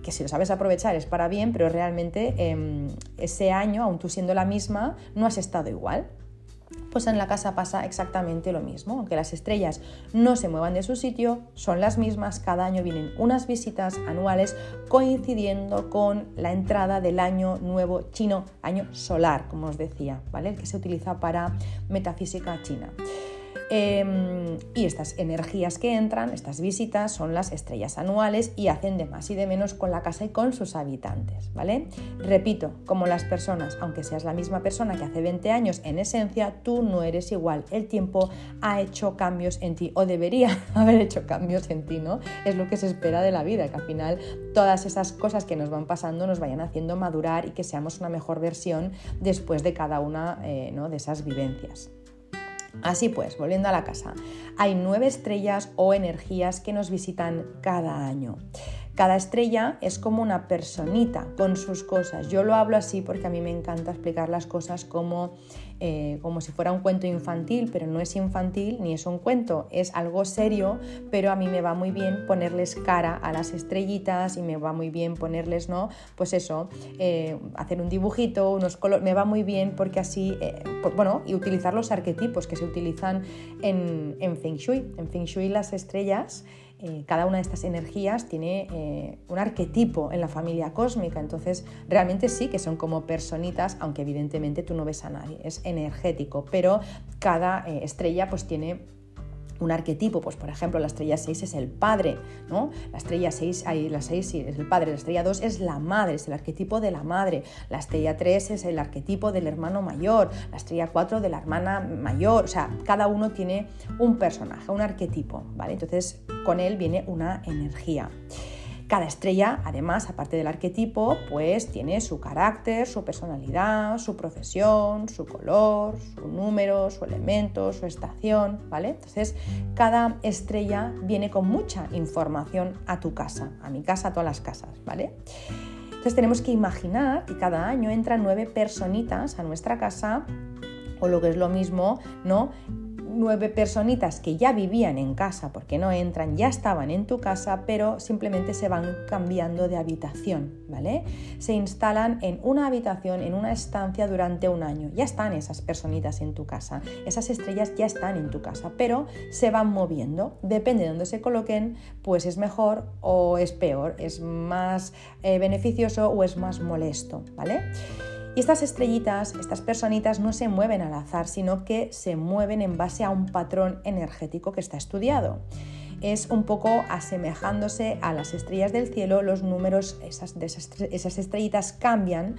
Speaker 1: que si lo sabes aprovechar es para bien, pero realmente em, ese año, aun tú siendo la misma, no has estado igual. Pues en la casa pasa exactamente lo mismo, aunque las estrellas no se muevan de su sitio, son las mismas, cada año vienen unas visitas anuales coincidiendo con la entrada del año nuevo chino, año solar, como os decía, ¿vale? El que se utiliza para metafísica china. Em, y estas energías que entran, estas visitas, son las estrellas anuales y hacen de más y de menos con la casa y con sus habitantes, ¿vale? Repito, como las personas, aunque seas la misma persona que hace 20 años, en esencia tú no eres igual. El tiempo ha hecho cambios en ti o debería haber hecho cambios en ti, ¿no? Es lo que se espera de la vida, que al final todas esas cosas que nos van pasando nos vayan haciendo madurar y que seamos una mejor versión después de cada una eh, de esas vivencias. Así pues, volviendo a la casa, hay nueve estrellas o energías que nos visitan cada año. Cada estrella es como una personita con sus cosas. Yo lo hablo así porque a mí me encanta explicar las cosas como, eh, como si fuera un cuento infantil, pero no es infantil ni es un cuento, es algo serio, pero a mí me va muy bien ponerles cara a las estrellitas y me va muy bien ponerles, ¿no? Pues eso, eh, hacer un dibujito, unos colores, me va muy bien porque así, eh, bueno, y utilizar los arquetipos que se utilizan en, en Feng Shui. En Feng Shui las estrellas eh, cada una de estas energías tiene eh, un arquetipo en la familia cósmica, entonces realmente sí que son como personitas, aunque evidentemente tú no ves a nadie, es energético, pero cada eh, estrella pues tiene un arquetipo, pues por ejemplo la estrella 6 es el padre, ¿no? La estrella 6, ahí la 6 es el padre, la estrella 2 es la madre, es el arquetipo de la madre, la estrella 3 es el arquetipo del hermano mayor, la estrella 4 de la hermana mayor, o sea, cada uno tiene un personaje, un arquetipo, ¿vale? Entonces con él viene una energía. Cada estrella, además, aparte del arquetipo, pues tiene su carácter, su personalidad, su profesión, su color, su número, su elemento, su estación, ¿vale? Entonces, cada estrella viene con mucha información a tu casa, a mi casa, a todas las casas, ¿vale? Entonces tenemos que imaginar que cada año entran nueve personitas a nuestra casa, o lo que es lo mismo, ¿no? Nueve personitas que ya vivían en casa, porque no entran, ya estaban en tu casa, pero simplemente se van cambiando de habitación, ¿vale? Se instalan en una habitación, en una estancia durante un año. Ya están esas personitas en tu casa, esas estrellas ya están en tu casa, pero se van moviendo. Depende de dónde se coloquen, pues es mejor o es peor, es más eh, beneficioso o es más molesto, ¿vale? Y estas estrellitas, estas personitas no se mueven al azar, sino que se mueven en base a un patrón energético que está estudiado. Es un poco asemejándose a las estrellas del cielo, los números esas, de esas, estrellitas cambian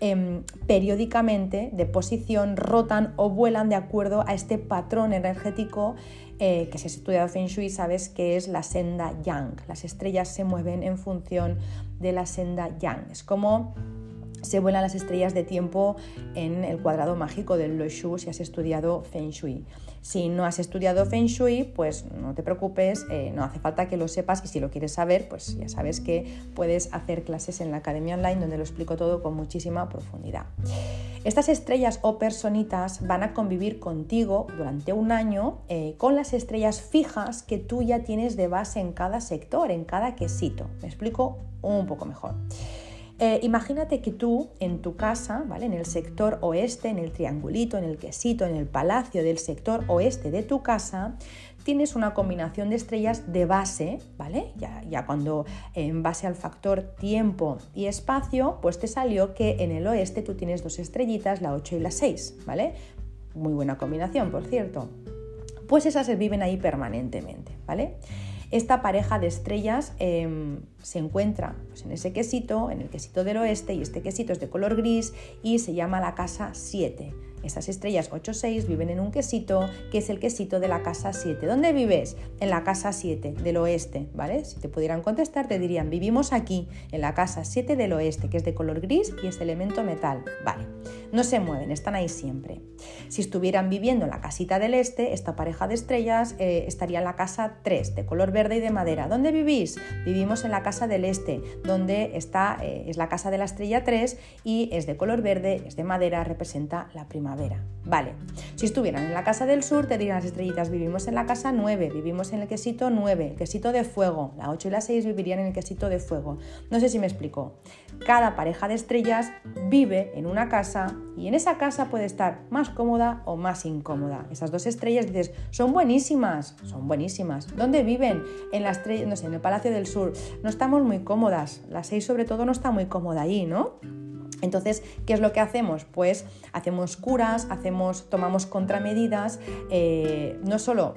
Speaker 1: em, periódicamente de posición, rotan o vuelan de acuerdo a este patrón energético eh, que si has estudiado Feng Shui sabes que es la senda Yang. Las estrellas se mueven en función de la senda Yang. Es como se vuelan las estrellas de tiempo en el cuadrado mágico del Lo Shu si has estudiado Feng Shui. Si no has estudiado Feng Shui, pues no te preocupes, eh, no hace falta que lo sepas y si lo quieres saber, pues ya sabes que puedes hacer clases en la Academia Online donde lo explico todo con muchísima profundidad. Estas estrellas o personitas van a convivir contigo durante un año eh, con las estrellas fijas que tú ya tienes de base en cada sector, en cada quesito. Me explico un poco mejor. Eh, imagínate que tú en tu casa, ¿vale? En el sector oeste, en el triangulito, en el quesito, en el palacio del sector oeste de tu casa, tienes una combinación de estrellas de base, ¿vale? Ya, cuando en base al factor tiempo y espacio, pues te salió que en el oeste tú tienes dos estrellitas, la 8 y la 6, ¿vale? Muy buena combinación, por cierto. Pues esas viven ahí permanentemente, ¿vale? Esta pareja de estrellas em, se encuentra pues, en ese quesito, en el quesito del oeste, y este quesito es de color gris y se llama la casa 7. Esas estrellas 8-6 viven en un quesito que es el quesito de la casa 7. ¿Dónde vives? En la casa 7 del oeste, ¿vale? Si te pudieran contestar te dirían, vivimos aquí, en la casa 7 del oeste, que es de color gris y es elemento metal. Vale, no se mueven, están ahí siempre. Si estuvieran viviendo en la casita del este, esta pareja de estrellas eh, estaría en la casa 3, de color verde y de madera. ¿Dónde vivís? Vivimos en la casa del este, donde está, eh, es la casa de la estrella 3 y es de color verde, es de madera, representa la primavera Vale, si estuvieran en la casa del sur, te dirían las estrellitas, vivimos en la casa 9, vivimos en el quesito 9, quesito de fuego, la 8 y la 6 vivirían en el quesito de fuego. No sé si me explico. Cada pareja de estrellas vive en una casa y en esa casa puede estar más cómoda o más incómoda. Esas dos estrellas dices, son buenísimas, son buenísimas. ¿Dónde viven? En la estrella, no sé, en el Palacio del Sur. No estamos muy cómodas. La 6 sobre todo no está muy cómoda ahí, ¿no? Entonces, ¿qué es lo que hacemos? Pues hacemos curas, hacemos, tomamos contramedidas, eh, no solo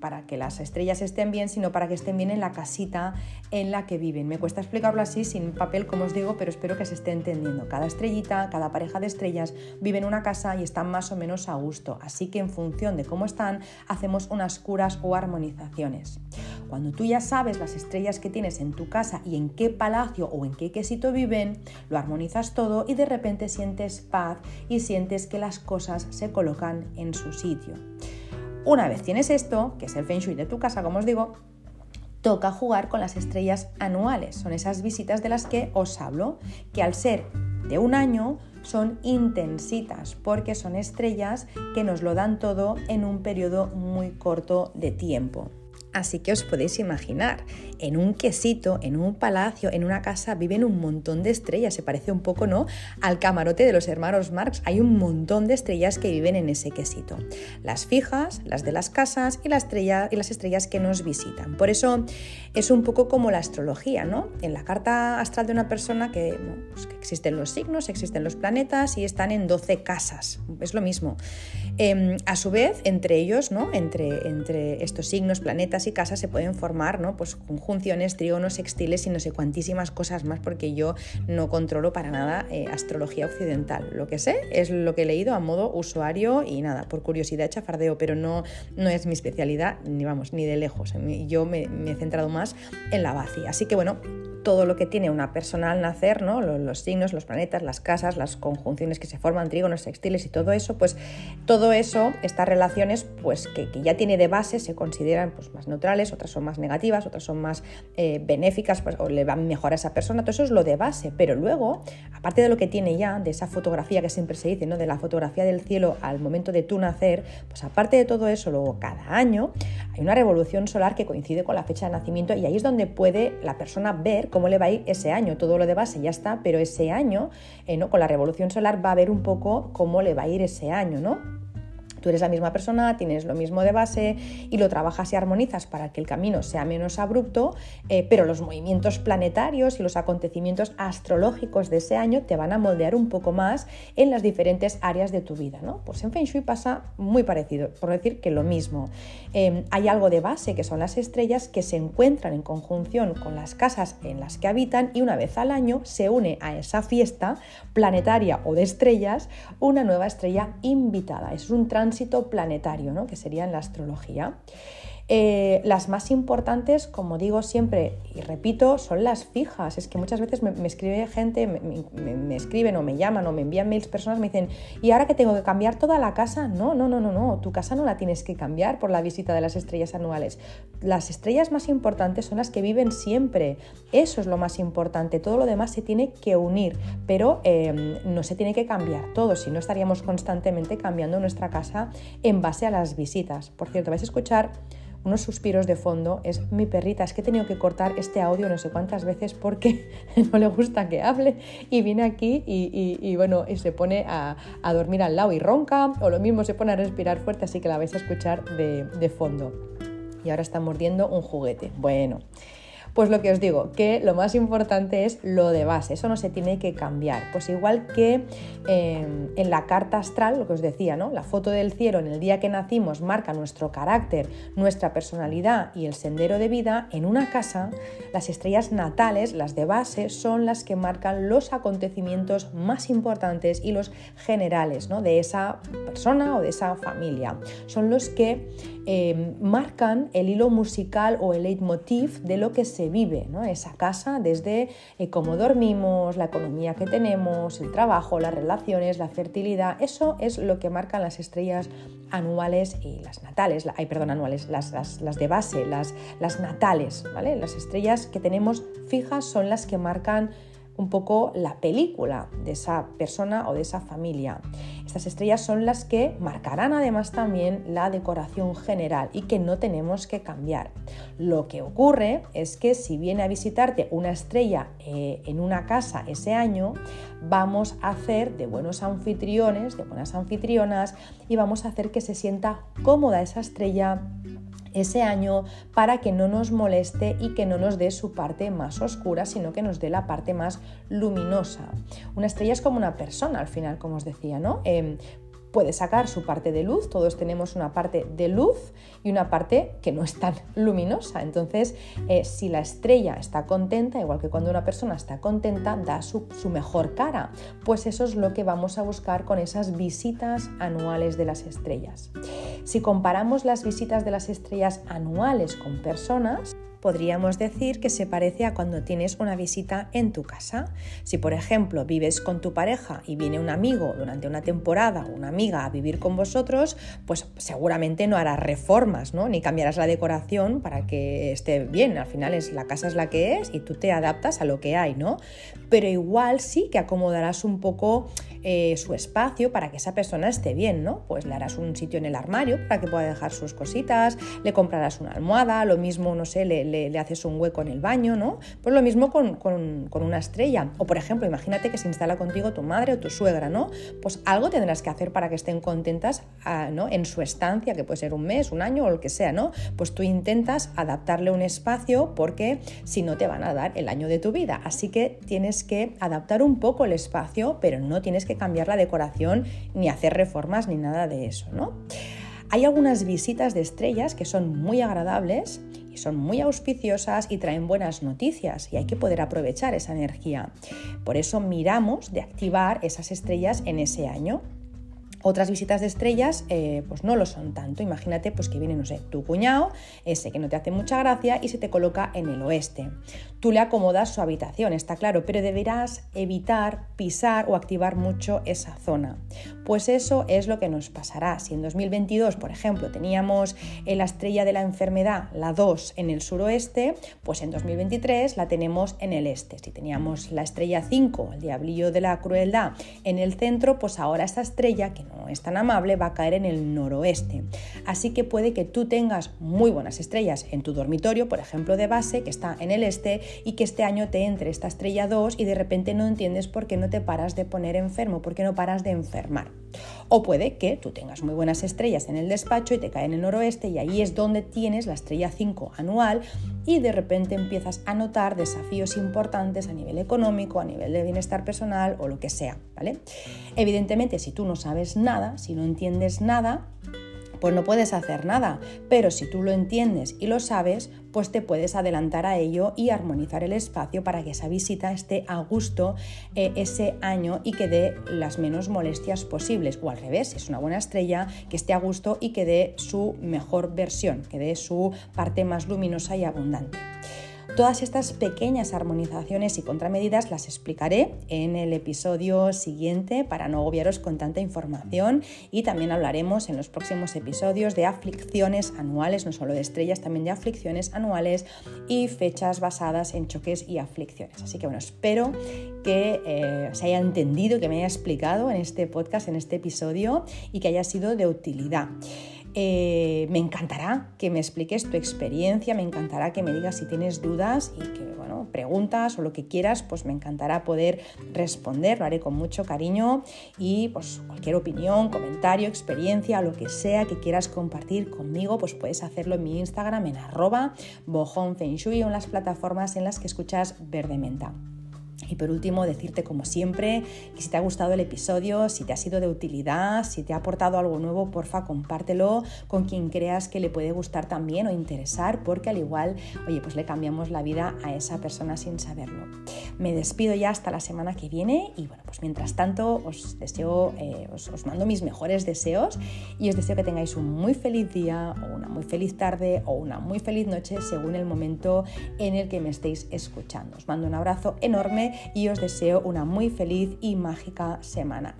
Speaker 1: para que las estrellas estén bien, sino para que estén bien en la casita en la que viven. Me cuesta explicarlo así sin papel, como os digo, pero espero que se esté entendiendo. Cada estrellita, cada pareja de estrellas vive en una casa y están más o menos a gusto, así que en función de cómo están, hacemos unas curas o armonizaciones. Cuando tú ya sabes las estrellas que tienes en tu casa y en qué palacio o en qué quesito viven, lo armonizas todo y de repente sientes paz y sientes que las cosas se colocan en su sitio. Una vez tienes esto, que es el feng de tu casa, como os digo, toca jugar con las estrellas anuales. Son esas visitas de las que os hablo, que al ser de un año son intensitas, porque son estrellas que nos lo dan todo en un periodo muy corto de tiempo. Así que os podéis imaginar, en un quesito, en un palacio, en una casa viven un montón de estrellas. Se parece un poco, ¿no? Al camarote de los hermanos Marx. Hay un montón de estrellas que viven en ese quesito. Las fijas, las de las casas y, y las estrellas que nos visitan. Por eso es un poco como la astrología, ¿no? En la carta astral de una persona que, pues que existen los signos, existen los planetas y están en 12 casas. Es lo mismo. Em, a su vez, entre ellos, ¿no? entre, entre estos signos, planetas y casas, se pueden formar ¿no? pues conjunciones, trígonos, sextiles y no sé cuantísimas cosas más, porque yo no controlo para nada eh, astrología occidental. Lo que sé es lo que he leído a modo usuario y nada, por curiosidad chafardeo, pero no, no es mi especialidad, ni vamos, ni de lejos. Yo me, he centrado más en la base. Así que bueno, todo lo que tiene una persona al nacer, ¿no? los, signos, los planetas, las casas, las conjunciones que se forman, trígonos, sextiles y todo eso, pues todo eso, estas relaciones, pues que, ya tiene de base, se consideran pues, más neutrales, otras son más negativas, otras son más eh, benéficas, pues, o le van mejor a esa persona, todo eso es lo de base, pero luego, aparte de lo que tiene ya, de esa fotografía que siempre se dice, ¿no? de la fotografía del cielo al momento de tu nacer, pues aparte de todo eso, luego cada año hay una revolución solar que coincide con la fecha de nacimiento y ahí es donde puede la persona ver cómo le va a ir ese año. Todo lo de base ya está, pero ese año, eh, ¿no? con la revolución solar, va a ver un poco cómo le va a ir ese año, ¿no? Tú eres la misma persona, tienes lo mismo de base y lo trabajas y armonizas para que el camino sea menos abrupto, eh, pero los movimientos planetarios y los acontecimientos astrológicos de ese año te van a moldear un poco más en las diferentes áreas de tu vida. ¿no? Pues en Feng Shui pasa muy parecido, por decir que lo mismo. Em, hay algo de base que son las estrellas que se encuentran en conjunción con las casas en las que habitan y una vez al año se une a esa fiesta planetaria o de estrellas una nueva estrella invitada. Es un tránsito planetario, ¿no? que sería en la astrología. Eh, las más importantes, como digo siempre y repito, son las fijas. Es que muchas veces me, escribe gente, me, escriben o me llaman o me envían mails personas, me dicen, ¿y ahora que tengo que cambiar toda la casa? No, no, no, no, no. Tu casa no la tienes que cambiar por la visita de las estrellas anuales. Las estrellas más importantes son las que viven siempre. Eso es lo más importante. Todo lo demás se tiene que unir, pero em, no se tiene que cambiar todo, si no estaríamos constantemente cambiando nuestra casa en base a las visitas. Por cierto, vais a escuchar unos suspiros de fondo, es mi perrita, es que he tenido que cortar este audio no sé cuántas veces porque no le gusta que hable y viene aquí y, bueno, y se pone a, dormir al lado y ronca o lo mismo se pone a respirar fuerte, así que la vais a escuchar de, de fondo. Y ahora está mordiendo un juguete. Bueno. Pues lo que os digo, que lo más importante es lo de base, eso no se tiene que cambiar. Pues igual que em, en la carta astral, lo que os decía, ¿no? La foto del cielo en el día que nacimos marca nuestro carácter, nuestra personalidad y el sendero de vida, en una casa, las estrellas natales, las de base, son las que marcan los acontecimientos más importantes y los generales ¿no? de esa persona o de esa familia. Son los que em, marcan el hilo musical o el leitmotiv de lo que se vive, ¿no? esa casa desde eh, cómo dormimos, la economía que tenemos, el trabajo, las relaciones, la fertilidad, eso es lo que marcan las estrellas anuales y las natales, ay, perdón, anuales, las, de base, las, natales. Las estrellas que tenemos fijas son las que marcan un poco la película de esa persona o de esa familia. Estas estrellas son las que marcarán además también la decoración general y que no tenemos que cambiar. Lo que ocurre es que si viene a visitarte una estrella eh, en una casa ese año, vamos a hacer de buenos anfitriones, de buenas anfitrionas y vamos a hacer que se sienta cómoda esa estrella ese año para que no nos moleste y que no nos dé su parte más oscura, sino que nos dé la parte más luminosa. Una estrella es como una persona, al final, como os decía, ¿no? Em, puede sacar su parte de luz, todos tenemos una parte de luz y una parte que no es tan luminosa. Entonces, eh, si la estrella está contenta, igual que cuando una persona está contenta, da su, su mejor cara. Pues eso es lo que vamos a buscar con esas visitas anuales de las estrellas. Si comparamos las visitas de las estrellas anuales con personas, podríamos decir que se parece a cuando tienes una visita en tu casa. Si por ejemplo vives con tu pareja y viene un amigo durante una temporada o una amiga a vivir con vosotros, pues seguramente no harás reformas, ¿no? Ni cambiarás la decoración para que esté bien. Al final es la casa es la que es y tú te adaptas a lo que hay, ¿no? Pero igual sí que acomodarás un poco eh, su espacio para que esa persona esté bien, ¿no? Pues le harás un sitio en el armario para que pueda dejar sus cositas, le comprarás una almohada, lo mismo, no sé, le, le, haces un hueco en el baño, ¿no? Pues lo mismo con, con, una estrella. O por ejemplo, imagínate que se instala contigo tu madre o tu suegra, ¿no? Pues algo tendrás que hacer para que estén contentas ah, ¿no? en su estancia, que puede ser un mes, un año o lo que sea, ¿no? Pues tú intentas adaptarle un espacio porque si no te van a dar el año de tu vida. Así que tienes que adaptar un poco el espacio, pero no tienes que cambiar la decoración ni hacer reformas ni nada de eso, ¿no? Hay algunas visitas de estrellas que son muy agradables y son muy auspiciosas y traen buenas noticias y hay que poder aprovechar esa energía. Por eso miramos de activar esas estrellas en ese año. Otras visitas de estrellas eh, pues no lo son tanto. Imagínate pues que viene, no sé, tu cuñado, ese que no te hace mucha gracia y se te coloca en el oeste. Tú le acomodas su habitación, está claro, pero deberás evitar pisar o activar mucho esa zona. Pues eso es lo que nos pasará. Si en 2022, por ejemplo, teníamos la estrella de la enfermedad, la 2, en el suroeste, pues en 2023 la tenemos en el este. Si teníamos la estrella 5, el diablillo de la crueldad, en el centro, pues ahora esta estrella, que no es tan amable, va a caer en el noroeste. Así que puede que tú tengas muy buenas estrellas en tu dormitorio, por ejemplo, de base, que está en el este, y que este año te entre esta estrella 2 y de repente no entiendes por qué no te paras de poner enfermo, por qué no paras de enfermar. O puede que tú tengas muy buenas estrellas en el despacho y te caen en el noroeste y ahí es donde tienes la estrella 5 anual y de repente empiezas a notar desafíos importantes a nivel económico, a nivel de bienestar personal o lo que sea. Evidentemente, si tú no sabes nada, si no entiendes nada, pues no puedes hacer nada, pero si tú lo entiendes y lo sabes, pues te puedes adelantar a ello y armonizar el espacio para que esa visita esté a gusto eh, ese año y que dé las menos molestias posibles, o al revés, si es una buena estrella, que esté a gusto y que dé su mejor versión, que dé su parte más luminosa y abundante. Todas estas pequeñas armonizaciones y contramedidas las explicaré en el episodio siguiente para no agobiaros con tanta información y también hablaremos en los próximos episodios de aflicciones anuales, no solo de estrellas, también de aflicciones anuales y fechas basadas en choques y aflicciones. Así que bueno, espero que eh, se haya entendido, que me haya explicado en este podcast, en este episodio y que haya sido de utilidad. Eh, me encantará que me expliques tu experiencia, me encantará que me digas si tienes dudas y que, bueno, preguntas o lo que quieras, pues me encantará poder responder, lo haré con mucho cariño y pues cualquier opinión, comentario, experiencia, lo que sea que quieras compartir conmigo, pues puedes hacerlo en mi Instagram en arroba bojonfengshui o en las plataformas en las que escuchas Verde Menta. Y por último, decirte como siempre que si te ha gustado el episodio, si te ha sido de utilidad, si te ha aportado algo nuevo, porfa, compártelo con quien creas que le puede gustar también o interesar, porque al igual, oye, pues le cambiamos la vida a esa persona sin saberlo. Me despido ya hasta la semana que viene y bueno, pues mientras tanto os deseo, eh, os, os mando mis mejores deseos y os deseo que tengáis un muy feliz día o una muy feliz tarde o una muy feliz noche según el momento en el que me estéis escuchando. Os mando un abrazo enorme y os deseo una muy feliz y mágica semana.